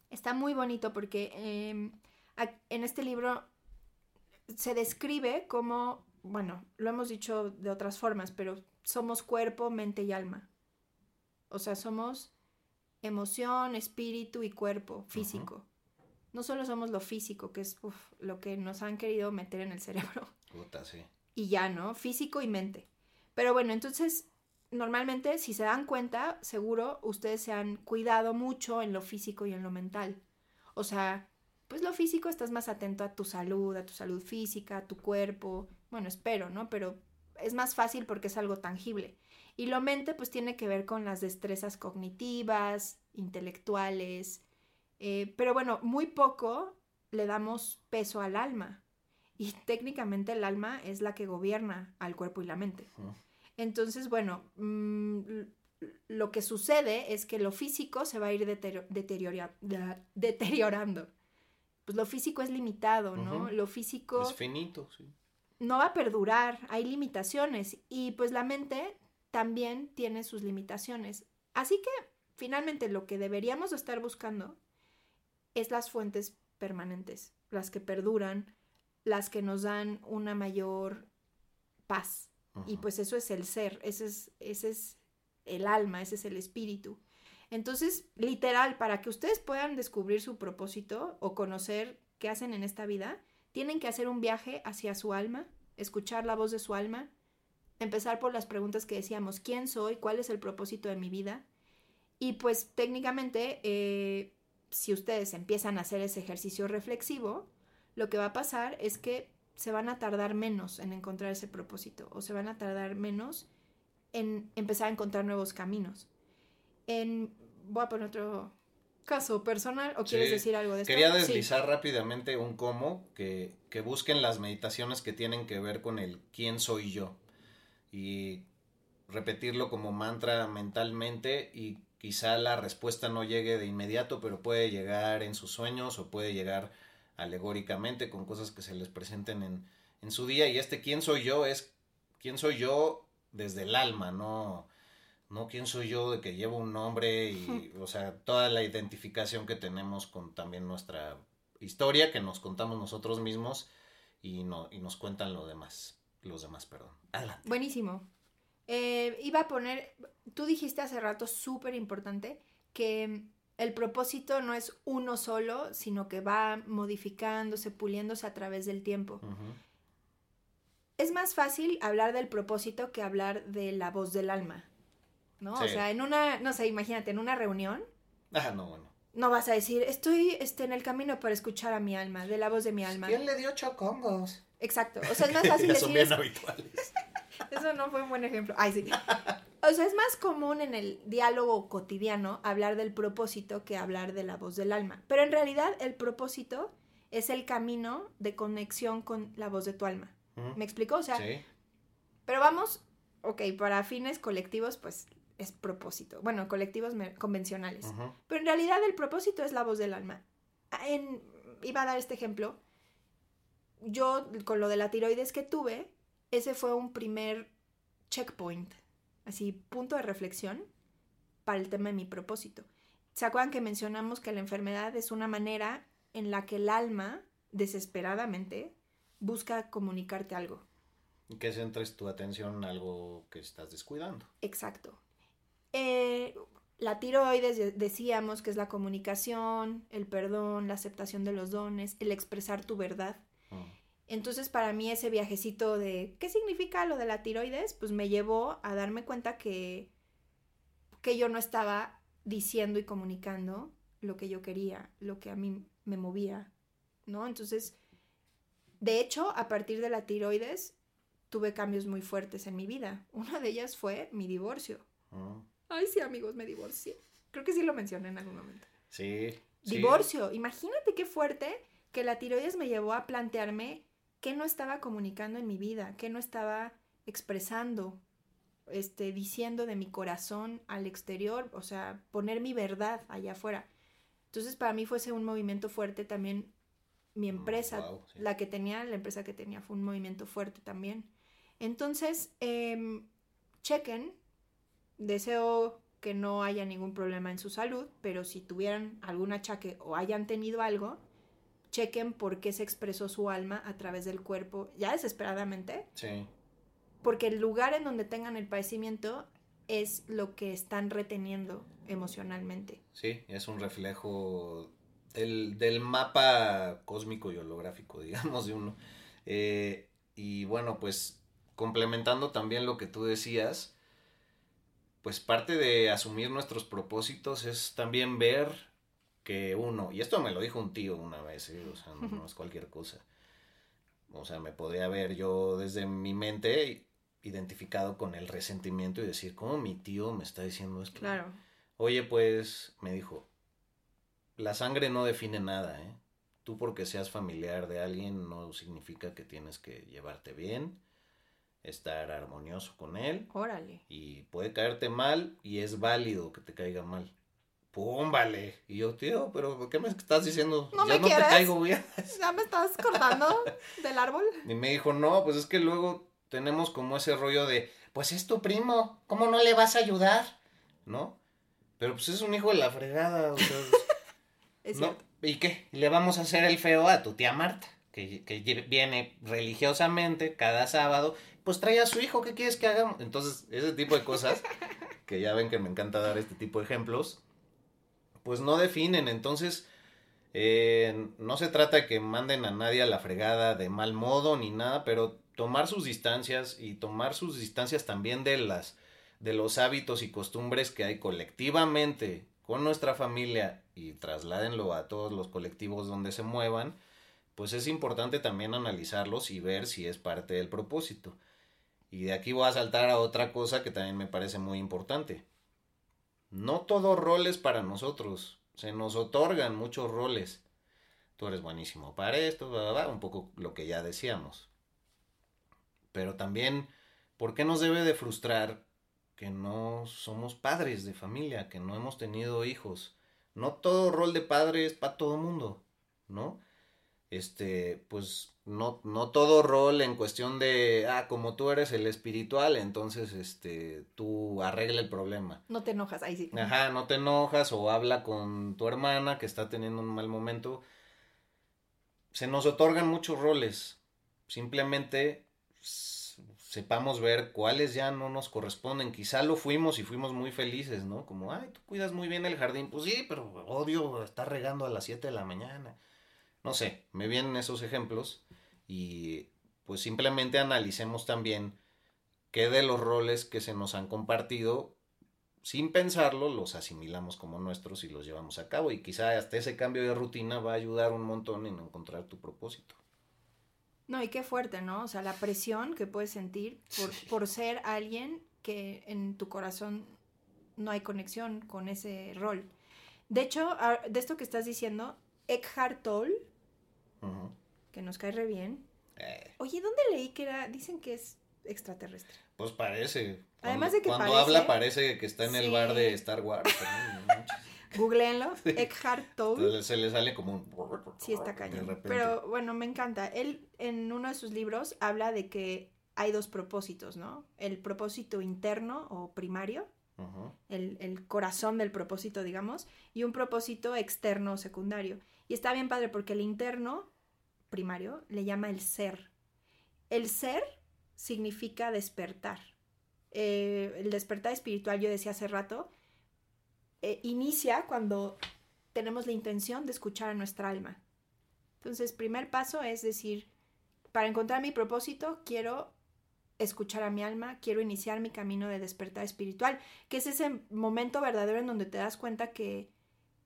Está muy bonito porque em, en este libro se describe como, bueno, lo hemos dicho de otras formas, pero somos cuerpo, mente y alma. O sea, somos emoción, espíritu y cuerpo físico. No solo somos lo físico, que es uf, lo que nos han querido meter en el cerebro. Puta, sí. Y ya, ¿no? Físico y mente. Pero bueno, entonces, normalmente, si se dan cuenta, seguro ustedes se han cuidado mucho en lo físico y en lo mental. O sea, pues lo físico estás más atento a tu salud, a tu salud física, a tu cuerpo. Bueno, espero, ¿no? Pero es más fácil porque es algo tangible. Y lo mente, pues tiene que ver con las destrezas cognitivas, intelectuales. eh, pero bueno, muy poco le damos peso al alma. Y técnicamente el alma es la que gobierna al cuerpo y la mente. Entonces, bueno, mm, lo que sucede es que lo físico se va a ir deteriora- deteriorando. Pues lo físico es limitado, ¿no? Lo físico Es finito, sí. no va a perdurar, hay limitaciones y pues la mente también tiene sus limitaciones. Así que finalmente lo que deberíamos estar buscando es las fuentes permanentes, las que perduran, las que nos dan una mayor paz. Y pues eso es el ser, ese es, ese es el alma, ese es el espíritu. Entonces, literal, para que ustedes puedan descubrir su propósito o conocer qué hacen en esta vida, tienen que hacer un viaje hacia su alma, escuchar la voz de su alma, empezar por las preguntas que decíamos, ¿quién soy? ¿Cuál es el propósito de mi vida? Y pues técnicamente, eh, si ustedes empiezan a hacer ese ejercicio reflexivo, lo que va a pasar es que se van a tardar menos en encontrar ese propósito o se van a tardar menos en empezar a encontrar nuevos caminos. En, voy a poner otro caso personal o quieres Sí. decir algo de esto. Quería Sí. deslizar rápidamente un cómo que, que busquen las meditaciones que tienen que ver con el quién soy yo y repetirlo como mantra mentalmente y quizá la respuesta no llegue de inmediato, pero puede llegar en sus sueños o puede llegar alegóricamente con cosas que se les presenten en, en su día. Y este quién soy yo es quién soy yo desde el alma, no no quién soy yo de que llevo un nombre y o sea toda la identificación que tenemos con también nuestra historia que nos contamos nosotros mismos y no y nos cuentan lo demás los demás perdón adelante Buenísimo. Eh, iba a poner, tú dijiste hace rato, súper importante, que el propósito no es uno solo, sino que va modificándose, puliéndose a través del tiempo. Es más fácil hablar del propósito que hablar de la voz del alma, ¿no? O sea, en una, no sé, imagínate, en una reunión, ah no bueno no vas a decir, estoy este, en el camino para escuchar a mi alma, de la voz de mi alma. quién le dio chocongos Exacto. O sea, es más fácil Ya son decir, bien habituales Eso no fue un buen ejemplo. Ay, sí. O sea, es más común en el diálogo cotidiano hablar del propósito que hablar de la voz del alma. Pero en realidad el propósito es el camino de conexión con la voz de tu alma. ¿Me explico? O sea, sí pero vamos, ok, para fines colectivos, pues es propósito. Bueno, colectivos convencionales. Pero en realidad el propósito es la voz del alma. En, iba a dar este ejemplo. Yo, con lo de la tiroides que tuve, ese fue un primer checkpoint, así, punto de reflexión para el tema de mi propósito. ¿Se acuerdan que mencionamos que la enfermedad es una manera en la que el alma, desesperadamente, busca comunicarte algo? y que centres tu atención en algo que estás descuidando Exacto. Eh, la tiroides, de- decíamos que es la comunicación, el perdón, la aceptación de los dones, el expresar tu verdad. Ujú. Entonces, para mí ese viajecito de qué significa lo de la tiroides, pues me llevó a darme cuenta que, que yo no estaba diciendo y comunicando lo que yo quería, lo que a mí me movía, ¿no? Entonces, de hecho, a partir de la tiroides, tuve cambios muy fuertes en mi vida. Una de ellas fue mi divorcio. Ujú. Ay, sí, amigos, me divorcié. Creo que sí lo mencioné en algún momento. sí sí. Divorcio. Imagínate qué fuerte que la tiroides me llevó a plantearme qué no estaba comunicando en mi vida, qué no estaba expresando, este, diciendo de mi corazón al exterior, o sea, poner mi verdad allá afuera. Entonces, para mí fuese un movimiento fuerte también. Mi Mm, empresa, sí. la que tenía, la empresa que tenía, fue un movimiento fuerte también. Entonces, em, chequen. Deseo que no haya ningún problema en su salud, pero si tuvieran algún achaque o hayan tenido algo, chequen por qué se expresó su alma a través del cuerpo, ya desesperadamente, sí porque el lugar en donde tengan el padecimiento es lo que están reteniendo emocionalmente. Sí, es un reflejo el, del mapa cósmico y holográfico, digamos, de uno. Eh, y bueno, pues complementando también lo que tú decías, pues parte de asumir nuestros propósitos es también ver que uno, y esto me lo dijo un tío una vez, ¿eh? o sea, no, es cualquier cosa. O sea, me podría ver yo desde mi mente identificado con el resentimiento y decir, ¿cómo mi tío me está diciendo esto? Claro. Oye, pues, me dijo, la sangre no define nada, ¿eh? Tú porque seas familiar de alguien no significa que tienes que llevarte bien, estar armonioso con él. Órale. Y puede caerte mal y es válido que te caiga mal. ¡Pum, vale! Y yo, tío, pero ¿qué me estás diciendo? ¿No ya me no quieres? te caigo bien. ¿Ya me estás cortando del árbol? Y me dijo, no, pues es que luego tenemos como ese rollo de, pues es tu primo, ¿cómo no le vas a ayudar? ¿No? Pero pues es un hijo de la fregada, o sea, Es ¿no? cierto. ¿Y qué? ¿Le vamos a hacer el feo a tu tía Marta? Que, que viene religiosamente cada sábado, pues trae a su hijo, ¿qué quieres que hagamos? Entonces, ese tipo de cosas, que ya ven que me encanta dar este tipo de ejemplos, pues no definen. Entonces, eh, no se trata que manden a nadie a la fregada de mal modo ni nada, pero tomar sus distancias y tomar sus distancias también de las de los hábitos y costumbres que hay colectivamente con nuestra familia y trasládenlo a todos los colectivos donde se muevan, pues es importante también analizarlos y ver si es parte del propósito. Y de aquí voy a saltar a otra cosa que también me parece muy importante. No todo rol es para nosotros. Se nos otorgan muchos roles. Tú eres buenísimo para esto, un poco lo que ya decíamos. Pero también, ¿por qué nos debe de frustrar que no somos padres de familia, que no hemos tenido hijos? No todo rol de padre es para todo mundo, ¿no? Este, pues no, no todo rol en cuestión de, ah, como tú eres el espiritual, entonces, este, tú arregla el problema. No te enojas, ahí sí. Ajá, no te enojas o habla con tu hermana que está teniendo un mal momento. Se nos otorgan muchos roles. Simplemente sepamos ver cuáles ya no nos corresponden. Quizá lo fuimos y fuimos muy felices, ¿no? Como, ay, tú cuidas muy bien el jardín. Pues sí, pero odio estar regando a las 7 de la mañana. No sé, me vienen esos ejemplos y pues simplemente analicemos también qué de los roles que se nos han compartido sin pensarlo, los asimilamos como nuestros y los llevamos a cabo. Y quizá hasta ese cambio de rutina va a ayudar un montón en encontrar tu propósito. No, y qué fuerte, ¿no? O sea, la presión que puedes sentir por, por ser alguien que en tu corazón no hay conexión con ese rol. De hecho, de esto que estás diciendo, Eckhart Tolle, Que nos cae re bien. Eh, Oye, ¿dónde leí que era? Dicen que es extraterrestre. pues parece. Además Cuando- de que cuando parece- habla parece que está en el Sí. bar de Star Wars. Googleenlo, Eckhart Tolle. Se le sale como un... Sí, está cañón. Pero bueno, me encanta. Él en uno de sus libros habla de que hay dos propósitos, ¿no? El propósito interno o primario, el corazón del propósito, digamos, y un propósito externo o secundario. Y está bien padre porque el interno, primario, le llama el ser. El ser significa despertar. Eh, el despertar espiritual, yo decía hace rato, eh, inicia cuando tenemos la intención de escuchar a nuestra alma. Entonces, primer paso es decir, para encontrar mi propósito, quiero escuchar a mi alma, quiero iniciar mi camino de despertar espiritual, que es ese momento verdadero en donde te das cuenta que,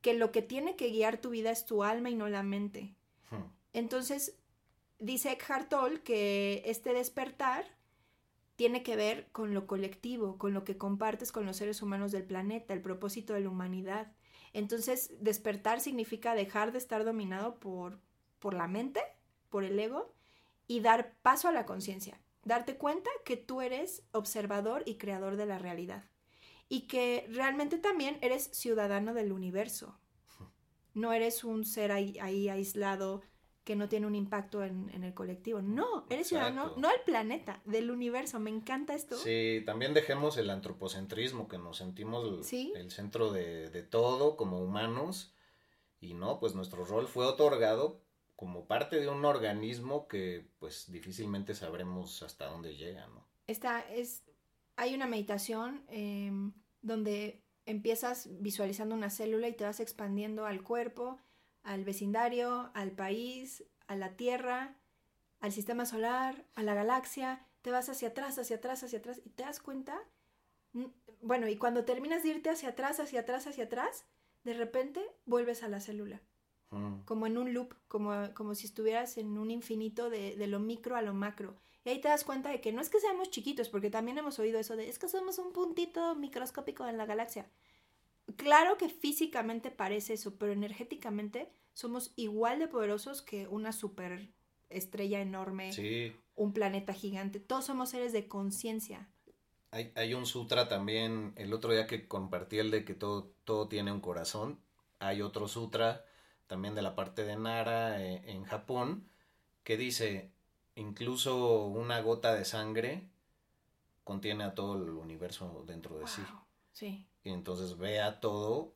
que lo que tiene que guiar tu vida es tu alma y no la mente. Ujú. Entonces, dice Eckhart Tolle que este despertar tiene que ver con lo colectivo, con lo que compartes con los seres humanos del planeta, el propósito de la humanidad. Entonces, despertar significa dejar de estar dominado por, por la mente, por el ego, y dar paso a la conciencia. Darte cuenta que tú eres observador y creador de la realidad. Y que realmente también eres ciudadano del universo. No eres un ser ahí, ahí aislado que no tiene un impacto en, en el colectivo. No, eres ciudadano, no del planeta, del universo. Me encanta esto. Sí, también dejemos el antropocentrismo, que nos sentimos el, Sí. el centro de, de todo como humanos. Y no, pues nuestro rol fue otorgado como parte de un organismo que pues difícilmente sabremos hasta dónde llega, ¿no? Esta es, hay una meditación em, donde empiezas visualizando una célula y te vas expandiendo al cuerpo, al vecindario, al país, a la Tierra, al sistema solar, a la galaxia, te vas hacia atrás, hacia atrás, hacia atrás y te das cuenta, bueno, y cuando terminas de irte hacia atrás, hacia atrás, hacia atrás, de repente vuelves a la célula, Mm. como en un loop, como, como si estuvieras en un infinito de, de lo micro a lo macro. Y ahí te das cuenta de que no es que seamos chiquitos, porque también hemos oído eso de, es que somos un puntito microscópico en la galaxia. Claro que físicamente parece eso, pero energéticamente somos igual de poderosos que una super estrella enorme, Sí, un planeta gigante. Todos somos seres de conciencia. hay, hay un sutra también, el otro día que compartí el de que todo, todo tiene un corazón, hay otro sutra también de la parte de Nara eh, en Japón que dice, incluso una gota de sangre contiene a todo el universo dentro de sí. Sí. Y entonces vea todo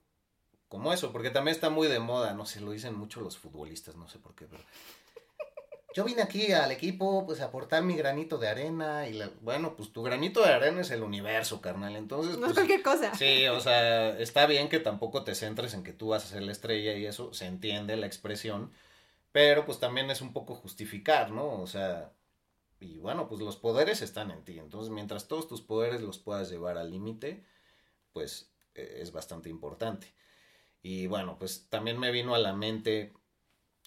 como eso, porque también está muy de moda, no sé, lo dicen mucho los futbolistas, no sé por qué, pero... Yo vine aquí al equipo, pues, a aportar mi granito de arena y, la... bueno, pues tu granito de arena es el universo, carnal, entonces, No es pues, cualquier cosa. Sí, o sea, está bien que tampoco te centres en que tú vas a ser la estrella y eso, se entiende la expresión, pero pues también es un poco justificar, ¿no? O sea, y bueno, pues los poderes están en ti, entonces mientras todos tus poderes los puedas llevar al límite, pues eh, es bastante importante. Y bueno, pues también me vino a la mente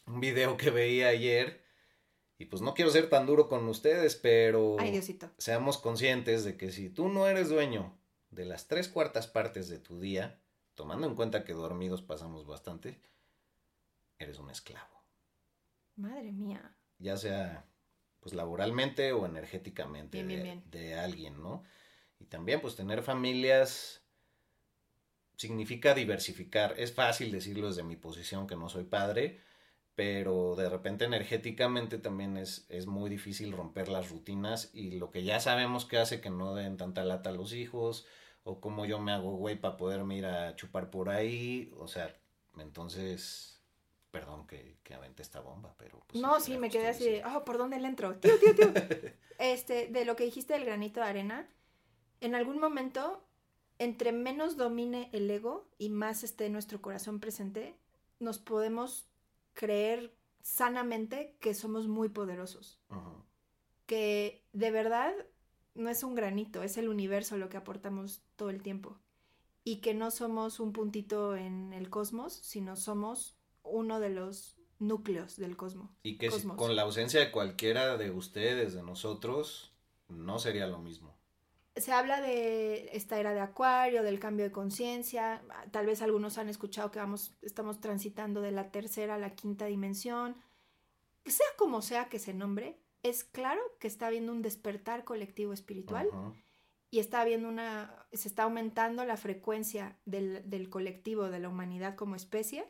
un video que veía ayer, y pues no quiero ser tan duro con ustedes, pero Ay, Diosito. seamos conscientes de que si tú no eres dueño de las tres cuartas partes de tu día, tomando en cuenta que dormidos pasamos bastante, eres un esclavo, Madre mía. ya sea pues laboralmente o energéticamente Bien, de, bien, bien. de alguien, ¿no? Y también pues tener familias significa diversificar. Es fácil decirlo desde mi posición que no soy padre, pero de repente energéticamente también es, es muy difícil romper las rutinas y lo que ya sabemos que hace que no den tanta lata a los hijos o cómo yo me hago güey para poderme ir a chupar por ahí, o sea, entonces, perdón que, que aventé esta bomba, pero... pues, no, sí, me quedé así de, oh, ¿por dónde le entro? Tío, tío, tío. este, de lo que dijiste del granito de arena, en algún momento, entre menos domine el ego y más esté nuestro corazón presente, nos podemos creer sanamente que somos muy poderosos. Que de verdad no es un granito, es el universo lo que aportamos todo el tiempo. Y que no somos un puntito en el cosmos, sino somos uno de los núcleos del cosmos. Y que si- Cosmos. con la ausencia de cualquiera de ustedes, de nosotros, no sería lo mismo. se habla de esta era de acuario, del cambio de conciencia, tal vez algunos han escuchado que vamos, estamos transitando de la tercera a la quinta dimensión, sea como sea que se nombre, es claro que está habiendo un despertar colectivo espiritual y está habiendo una, se está aumentando la frecuencia del, del colectivo, de la humanidad como especie.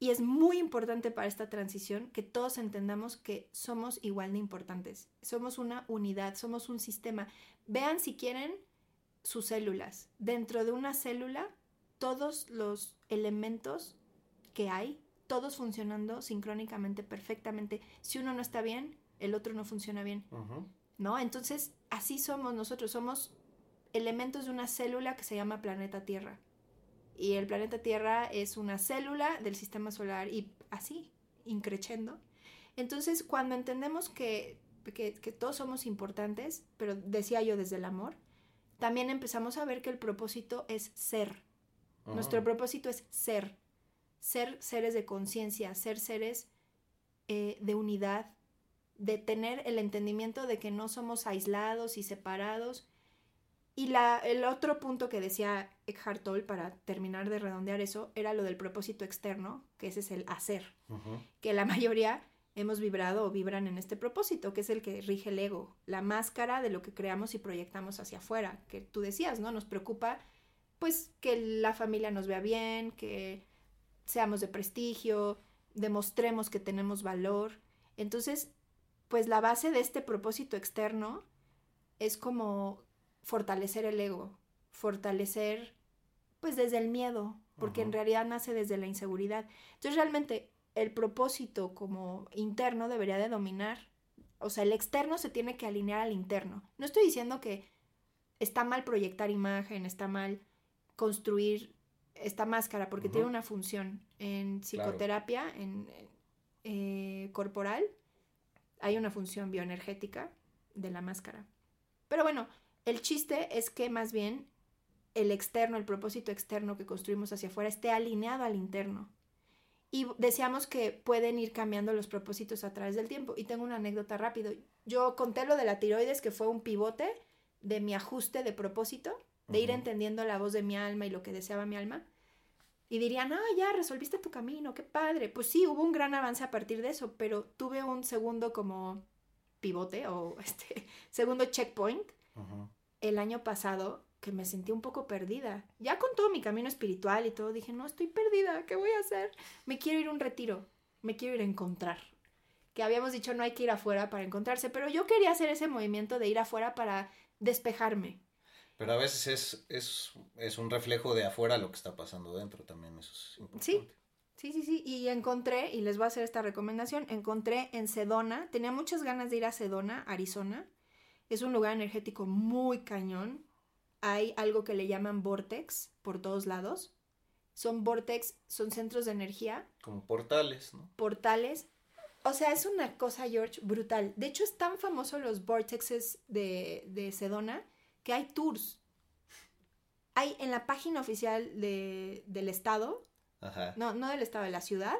Y es muy importante para esta transición que todos entendamos que somos igual de importantes. Somos una unidad, somos un sistema. Vean si quieren sus células. Dentro de una célula, todos los elementos que hay, todos funcionando sincrónicamente, perfectamente. Si uno no está bien, el otro no funciona bien. ¿no? Entonces, así somos nosotros, somos elementos de una célula que se llama planeta Tierra. Y el planeta Tierra es una célula del sistema solar y así, increchendo. Entonces, cuando entendemos que, que, que todos somos importantes, pero decía yo desde el amor, también empezamos a ver que el propósito es ser. Nuestro propósito es ser. Ser seres de conciencia, ser seres eh, de unidad, de tener el entendimiento de que no somos aislados y separados. Y la, el otro punto que decía Eckhart Tolle, para terminar de redondear eso, era lo del propósito externo, que ese es el hacer, que la mayoría hemos vibrado o vibran en este propósito, que es el que rige el ego, la máscara de lo que creamos y proyectamos hacia afuera, que tú decías, ¿no? Nos preocupa pues que la familia nos vea bien, que seamos de prestigio, demostremos que tenemos valor. Entonces, pues la base de este propósito externo es como fortalecer el ego, fortalecer pues desde el miedo, porque en realidad nace desde la inseguridad. Entonces realmente el propósito como interno debería de dominar, o sea, el externo se tiene que alinear al interno. No estoy diciendo que está mal proyectar imagen, está mal construir esta máscara porque tiene una función en psicoterapia, en eh, corporal, hay una función bioenergética de la máscara. Pero bueno, el chiste es que más bien el externo, el propósito externo que construimos hacia afuera esté alineado al interno. Y decíamos que pueden ir cambiando los propósitos a través del tiempo. Y tengo una anécdota rápido. Yo conté lo de la tiroides, que fue un pivote de mi ajuste de propósito, de ir entendiendo la voz de mi alma y lo que deseaba mi alma. Y dirían, ah, ya resolviste tu camino, qué padre. Pues sí, hubo un gran avance a partir de eso, pero tuve un segundo como pivote o este segundo checkpoint el año pasado que me sentí un poco perdida. Ya con todo mi camino espiritual y todo, dije, no, estoy perdida, ¿qué voy a hacer? Me quiero ir a un retiro, me quiero ir a encontrar. Que habíamos dicho no hay que ir afuera para encontrarse, pero yo quería hacer ese movimiento de ir afuera para despejarme. Pero a veces es, es, es un reflejo de afuera lo que está pasando dentro también, eso es importante. Sí, sí, sí, sí. Y encontré, y les voy a hacer esta recomendación, encontré en Sedona, tenía muchas ganas de ir a Sedona, Arizona. Es un lugar energético muy cañón, hay algo que le llaman vortex por todos lados. Son vortex, son centros de energía. Como portales, ¿no? Portales. O sea, es una cosa, George, brutal. De hecho, es tan famoso los vortexes de, de Sedona que hay tours. Hay en la página oficial de, del estado, Ajá. No, no del estado, de la ciudad,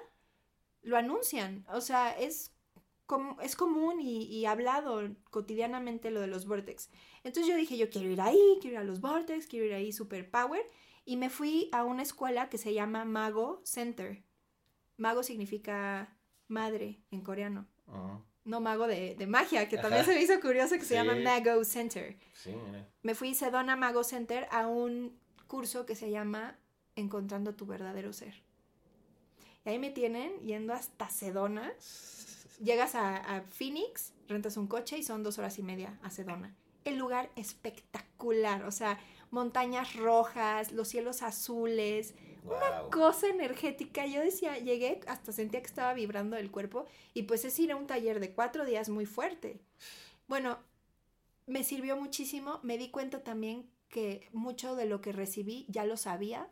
lo anuncian. O sea, es es común y, hablado cotidianamente lo de los Vortex. Entonces yo dije, yo quiero ir ahí, quiero ir a los Vortex, quiero ir ahí Super Power. Y me fui a una escuela que se llama Mago Center. Mago significa madre en coreano. No mago de, magia, que también se me hizo curioso que se llama Mago Center. Sí, Me fui Sedona Mago Center a un curso que se llama Encontrando tu verdadero ser. Y ahí me tienen yendo hasta Sedona Llegas a, Phoenix, rentas un coche y son dos horas y media a Sedona. El lugar espectacular, o sea, montañas rojas, los cielos azules, una cosa energética. Yo decía, llegué, hasta sentía que estaba vibrando el cuerpo y pues es ir a un taller de cuatro días muy fuerte. Bueno, me sirvió muchísimo, me di cuenta también que mucho de lo que recibí ya lo sabía,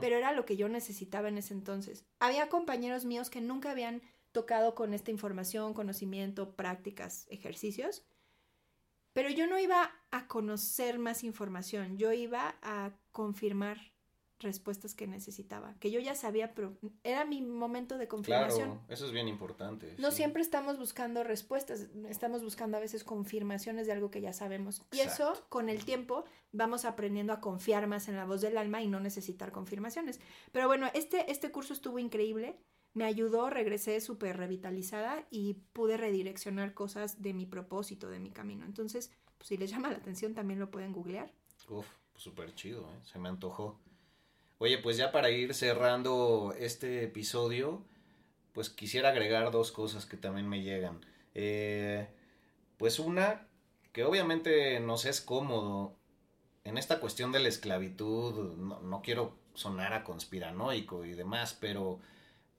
pero era lo que yo necesitaba en ese entonces. Había compañeros míos que nunca habían tocado con esta información, conocimiento, prácticas, ejercicios. Pero yo no iba a conocer más información, yo iba a confirmar respuestas que necesitaba, que yo ya sabía, pero era mi momento de confirmación. Claro, eso es bien importante. No siempre estamos buscando respuestas, estamos buscando a veces confirmaciones de algo que ya sabemos. Y eso, con el tiempo, vamos aprendiendo a confiar más en la voz del alma y no necesitar confirmaciones. Pero bueno, este, este curso estuvo increíble me ayudó, regresé súper revitalizada y pude redireccionar cosas de mi propósito, de mi camino. Entonces, pues, si les llama la atención, también lo pueden googlear. Uf, pues súper chido, ¿eh? se me antojó. Oye, pues ya para ir cerrando este episodio, pues quisiera agregar dos cosas que también me llegan. Eh, pues una, que obviamente nos es cómodo en esta cuestión de la esclavitud, no, no quiero sonar a conspiranoico y demás, pero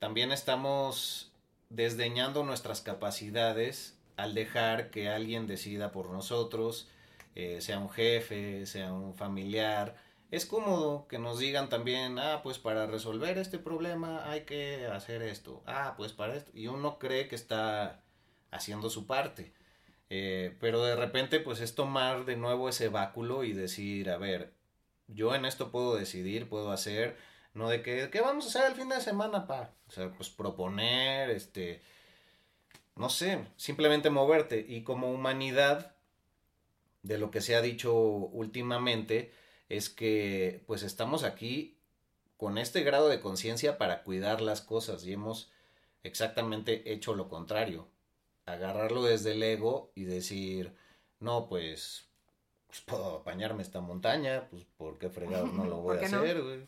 también estamos desdeñando nuestras capacidades al dejar que alguien decida por nosotros, eh, sea un jefe, sea un familiar. Es cómodo que nos digan también, ah, pues para resolver este problema hay que hacer esto, ah, pues para esto. Y uno cree que está haciendo su parte. Eh, pero de repente, pues es tomar de nuevo ese báculo y decir, a ver, yo en esto puedo decidir, puedo hacer, no de que, ¿qué vamos a hacer el fin de semana, pa? O sea, pues proponer, este, no sé, simplemente moverte. Y como humanidad, de lo que se ha dicho últimamente, es que pues estamos aquí con este grado de conciencia para cuidar las cosas y hemos exactamente hecho lo contrario. Agarrarlo desde el ego y decir, no, pues, pues puedo apañarme esta montaña, pues ¿por qué fregados no lo voy a hacer?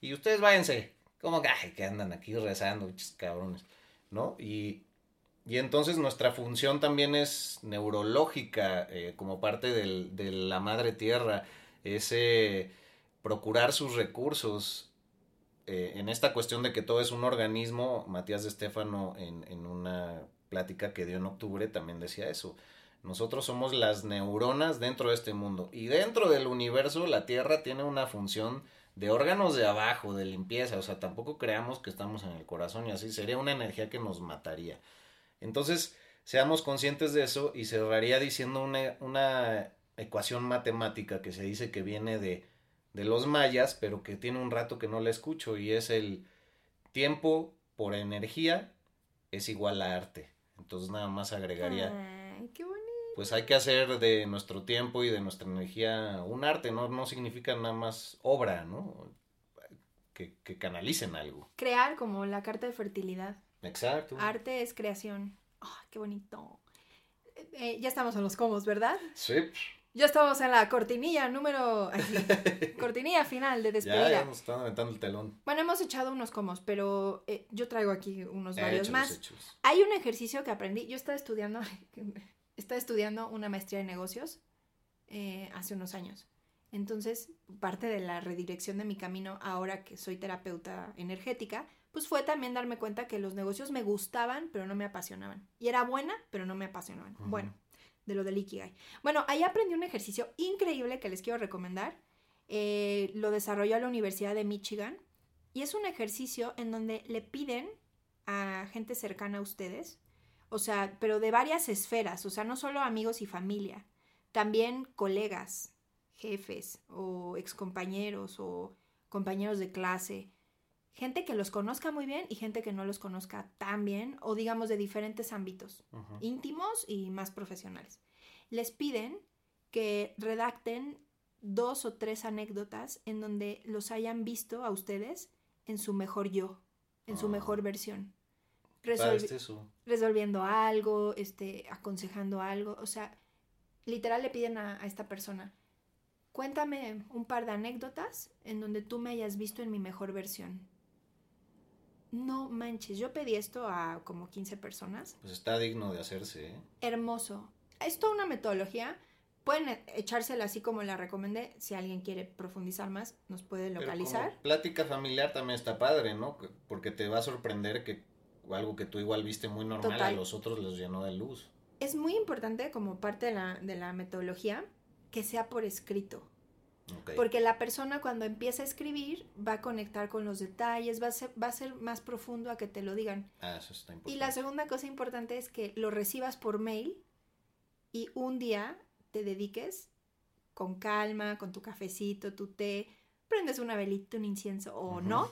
Y ustedes váyanse. Como que, que andan aquí rezando, cabrones. ¿No? Y, y entonces nuestra función también es neurológica, eh, como parte del, de la madre tierra, es procurar sus recursos. Eh, en esta cuestión de que todo es un organismo, Matías de Estéfano en, en una plática que dio en octubre también decía eso. Nosotros somos las neuronas dentro de este mundo. Y dentro del universo, la Tierra tiene una función de órganos de abajo, de limpieza, o sea, tampoco creamos que estamos en el corazón y así sería una energía que nos mataría. Entonces, seamos conscientes de eso y cerraría diciendo una, una ecuación matemática que se dice que viene de, de los mayas, pero que tiene un rato que no la escucho y es el tiempo por energía es igual a arte. Entonces nada más agregaría, bonito. Pues hay que hacer de nuestro tiempo y de nuestra energía un arte, no, no significa nada más obra, ¿no? Que, que canalicen algo. Crear como la carta de fertilidad. Exacto. Arte es creación. Ay, qué bonito. Eh, ya estamos en los comos, ¿verdad? Sí, Ya estamos en la cortinilla número... cortinilla final de ya, despedida. ya nos están aventando el telón. Bueno, hemos echado unos comos, pero eh, yo traigo aquí unos varios Échalos, más. échalos. Hay un ejercicio que aprendí. Yo estaba estudiando, estaba estudiando una maestría en negocios eh, hace unos años. Entonces, parte de la redirección de mi camino ahora que soy terapeuta energética, pues fue también darme cuenta que los negocios me gustaban, pero no me apasionaban. Y era buena, pero no me apasionaban. Bueno, de lo del Ikigai. Bueno, ahí aprendí un ejercicio increíble que les quiero recomendar. Eh, lo desarrolló la Universidad de Michigan. Y es un ejercicio en donde le piden a gente cercana a ustedes, o sea, pero de varias esferas, o sea, no solo amigos y familia, también colegas, jefes o excompañeros o compañeros de clase, gente que los conozca muy bien y gente que no los conozca tan bien, o digamos de diferentes ámbitos, íntimos y más profesionales. Les piden que redacten dos o tres anécdotas en donde los hayan visto a ustedes en su mejor yo, en su Ah. mejor versión. Resolvi- este eso. resolviendo algo, este, aconsejando algo. O sea, literal le piden a, a esta persona, cuéntame un par de anécdotas en donde tú me hayas visto en mi mejor versión. No manches, yo pedí esto a como 15 personas. Pues está digno de hacerse, ¿eh? Hermoso. Es toda una metodología. Pueden e- echársela así como la recomendé. Si alguien quiere profundizar más, nos puede Pero localizar. como plática familiar también está padre, ¿no? Que- Porque te va a sorprender que algo que tú igual viste muy normal a Total. los otros los llenó de luz. Es muy importante como parte de la, de la metodología que sea por escrito. Porque la persona cuando empieza a escribir va a conectar con los detalles, va a ser, va a ser más profundo a que te lo digan. Ah, eso está importante. Y la segunda cosa importante es que lo recibas por mail y un día te dediques con calma, con tu cafecito, tu té, prendes una velita, un incienso o no,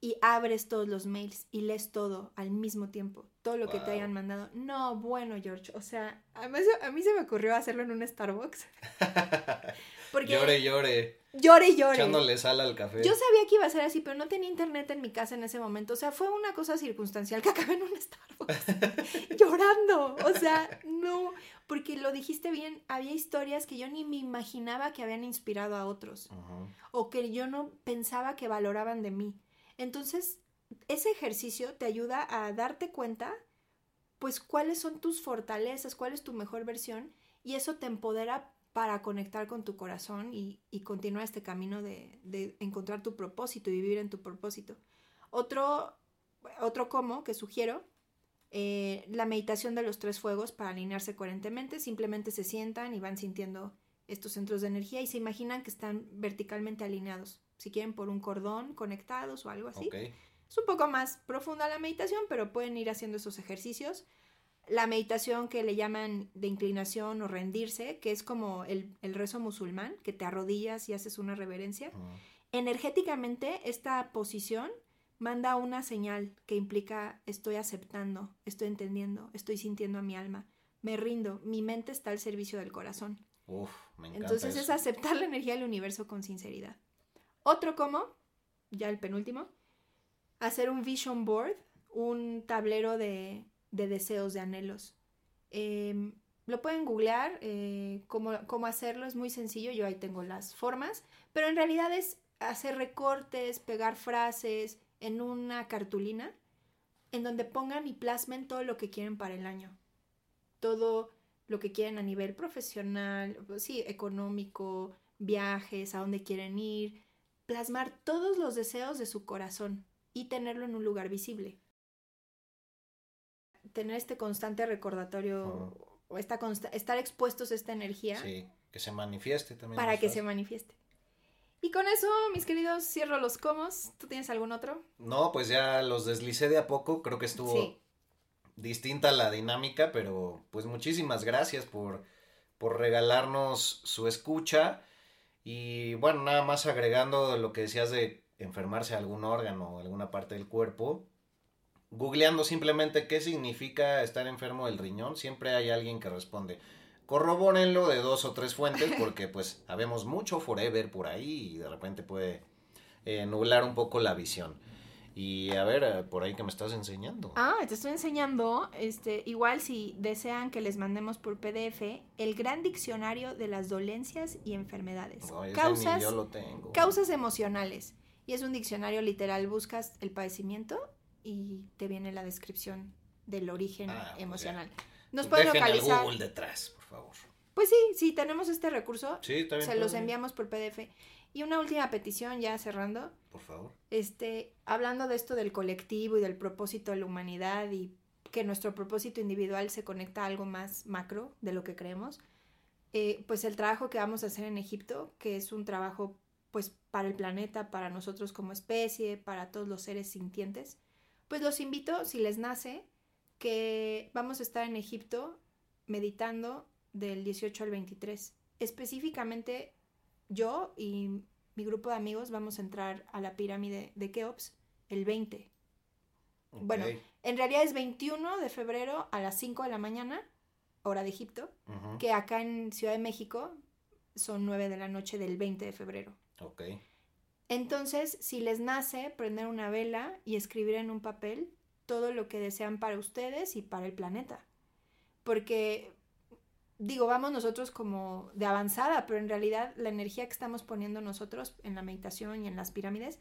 y abres todos los mails y lees todo al mismo tiempo, todo lo que te hayan mandado. No, bueno, George, o sea, a mí, a mí se me ocurrió hacerlo en un Starbucks. Porque Llore, llore. llore y llore. Echándole sal al café. Yo sabía que iba a ser así, pero no tenía internet en mi casa en ese momento. O sea, fue una cosa circunstancial que acabé en un Starbucks llorando. O sea, no, porque lo dijiste bien, había historias que yo ni me imaginaba que habían inspirado a otros o que yo no pensaba que valoraban de mí. Entonces, ese ejercicio te ayuda a darte cuenta, pues, cuáles son tus fortalezas, cuál es tu mejor versión, y eso te empodera para conectar con tu corazón y, continuar este camino de, encontrar tu propósito y vivir en tu propósito. Otro, otro como que sugiero, eh, la meditación de los tres fuegos para alinearse coherentemente, simplemente se sientan y van sintiendo estos centros de energía y se imaginan que están verticalmente alineados, si quieren por un cordón conectados o algo así. Es un poco más profunda la meditación, pero pueden ir haciendo esos ejercicios. La meditación que le llaman de inclinación o rendirse, que es como el, el rezo musulmán, que te arrodillas y haces una reverencia. Ujú. Energéticamente, esta posición manda una señal que implica estoy aceptando, estoy entendiendo, estoy sintiendo a mi alma, me rindo, mi mente está al servicio del corazón. Uf, me encanta Entonces es aceptar la energía del universo con sinceridad. Otro como, ya el penúltimo, hacer un vision board, un tablero de, de deseos, de anhelos. Eh, lo pueden googlear, eh, cómo, cómo hacerlo, es muy sencillo, yo ahí tengo las formas, pero en realidad es hacer recortes, pegar frases en una cartulina, en donde pongan y plasmen todo lo que quieren para el año. Todo lo que quieren a nivel profesional, sí, económico, viajes, a dónde quieren ir, plasmar todos los deseos de su corazón y tenerlo en un lugar visible. Tener este constante recordatorio, o esta consta- estar expuestos a esta energía Sí, que se manifieste también. para que se manifieste. Y con eso, mis queridos, cierro los comos. ¿Tú tienes algún otro? No, pues ya los deslicé de a poco, creo que estuvo Sí. distinta la dinámica, pero pues muchísimas gracias por, por regalarnos su escucha. Y bueno, nada más agregando lo que decías de enfermarse algún órgano o alguna parte del cuerpo. Googleando simplemente qué significa estar enfermo del riñón, siempre hay alguien que responde. Corrobórenlo de dos o tres fuentes porque pues habemos mucho forever por ahí y de repente puede eh, nublar un poco la visión. Y a ver, eh, por ahí que me estás enseñando. Ah, te estoy enseñando, este, igual si desean que les mandemos por PDF, el gran diccionario de las dolencias y enfermedades. No, causas, yo lo tengo. causas emocionales. Y es un diccionario literal, buscas el padecimiento y te viene la descripción del origen Ah, emocional. Nos pueden Dejen el localizar. Google detrás, por favor. Pues sí, sí, tenemos este recurso. Sí, bien. se los enviamos por PDF. Y una última petición, ya cerrando. Por favor. Este, hablando de esto del colectivo y del propósito de la humanidad y que nuestro propósito individual se conecta a algo más macro de lo que creemos, eh, pues el trabajo que vamos a hacer en Egipto, que es un trabajo pues para el planeta, para nosotros como especie, para todos los seres sintientes, pues los invito, si les nace, que vamos a estar en Egipto meditando del 18 al 23. Específicamente yo y mi grupo de amigos vamos a entrar a la pirámide de Keops el 20. Bueno, en realidad es 21 de febrero a las 5 de la mañana, hora de Egipto, que acá en Ciudad de México son 9 de la noche del 20 de febrero. Ok. Entonces, si les nace prender una vela y escribir en un papel todo lo que desean para ustedes y para el planeta. Porque, digo, vamos nosotros como de avanzada, pero en realidad la energía que estamos poniendo nosotros en la meditación y en las pirámides,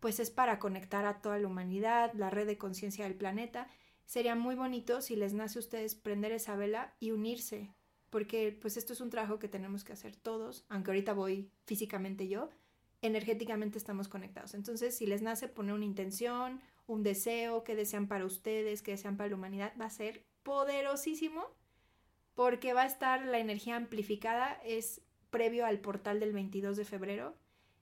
pues es para conectar a toda la humanidad, la red de conciencia del planeta. Sería muy bonito si les nace a ustedes prender esa vela y unirse, porque pues esto es un trabajo que tenemos que hacer todos, aunque ahorita voy físicamente yo, energéticamente estamos conectados. Entonces, si les nace poner una intención, un deseo, que desean para ustedes, que desean para la humanidad, va a ser poderosísimo porque va a estar la energía amplificada, es previo al portal del 22 de febrero.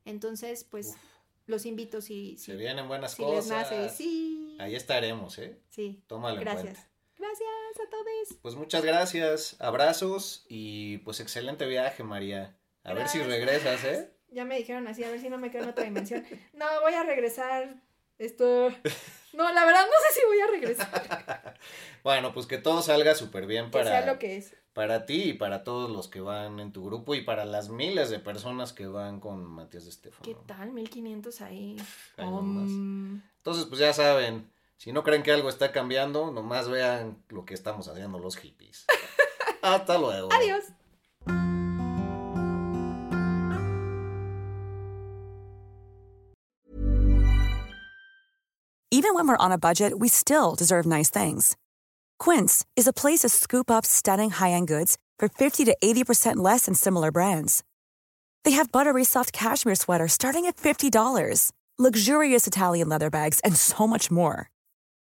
Entonces, pues Uf. los invito si, si, Se vienen buenas si cosas. les nace. Sí. Ahí estaremos, ¿eh? Sí. Tómalo en Gracias. cuenta. Gracias a todos. Pues muchas gracias, abrazos y pues excelente viaje, María. A ver si regresas, ¿eh? Ya me dijeron así, a ver si no me quedo en otra dimensión. No, voy a regresar. Esto. No, la verdad no sé si voy a regresar. Bueno, pues que todo salga súper bien Que sea para, lo que es. para ti y para todos los que van en tu grupo y para las miles de personas que van con Matías de Estefano. ¿Qué tal? 1500 ahí. Ahí. Um, Entonces, pues ya saben, si no creen que algo está cambiando, nomás vean lo que estamos haciendo los hippies. Hasta luego. Adiós. Even when we're on a budget, we still deserve nice things. Quince is a place to scoop up stunning high-end goods for 50 to 80% less than similar brands. They have buttery soft cashmere sweaters starting at $50, luxurious Italian leather bags, and so much more.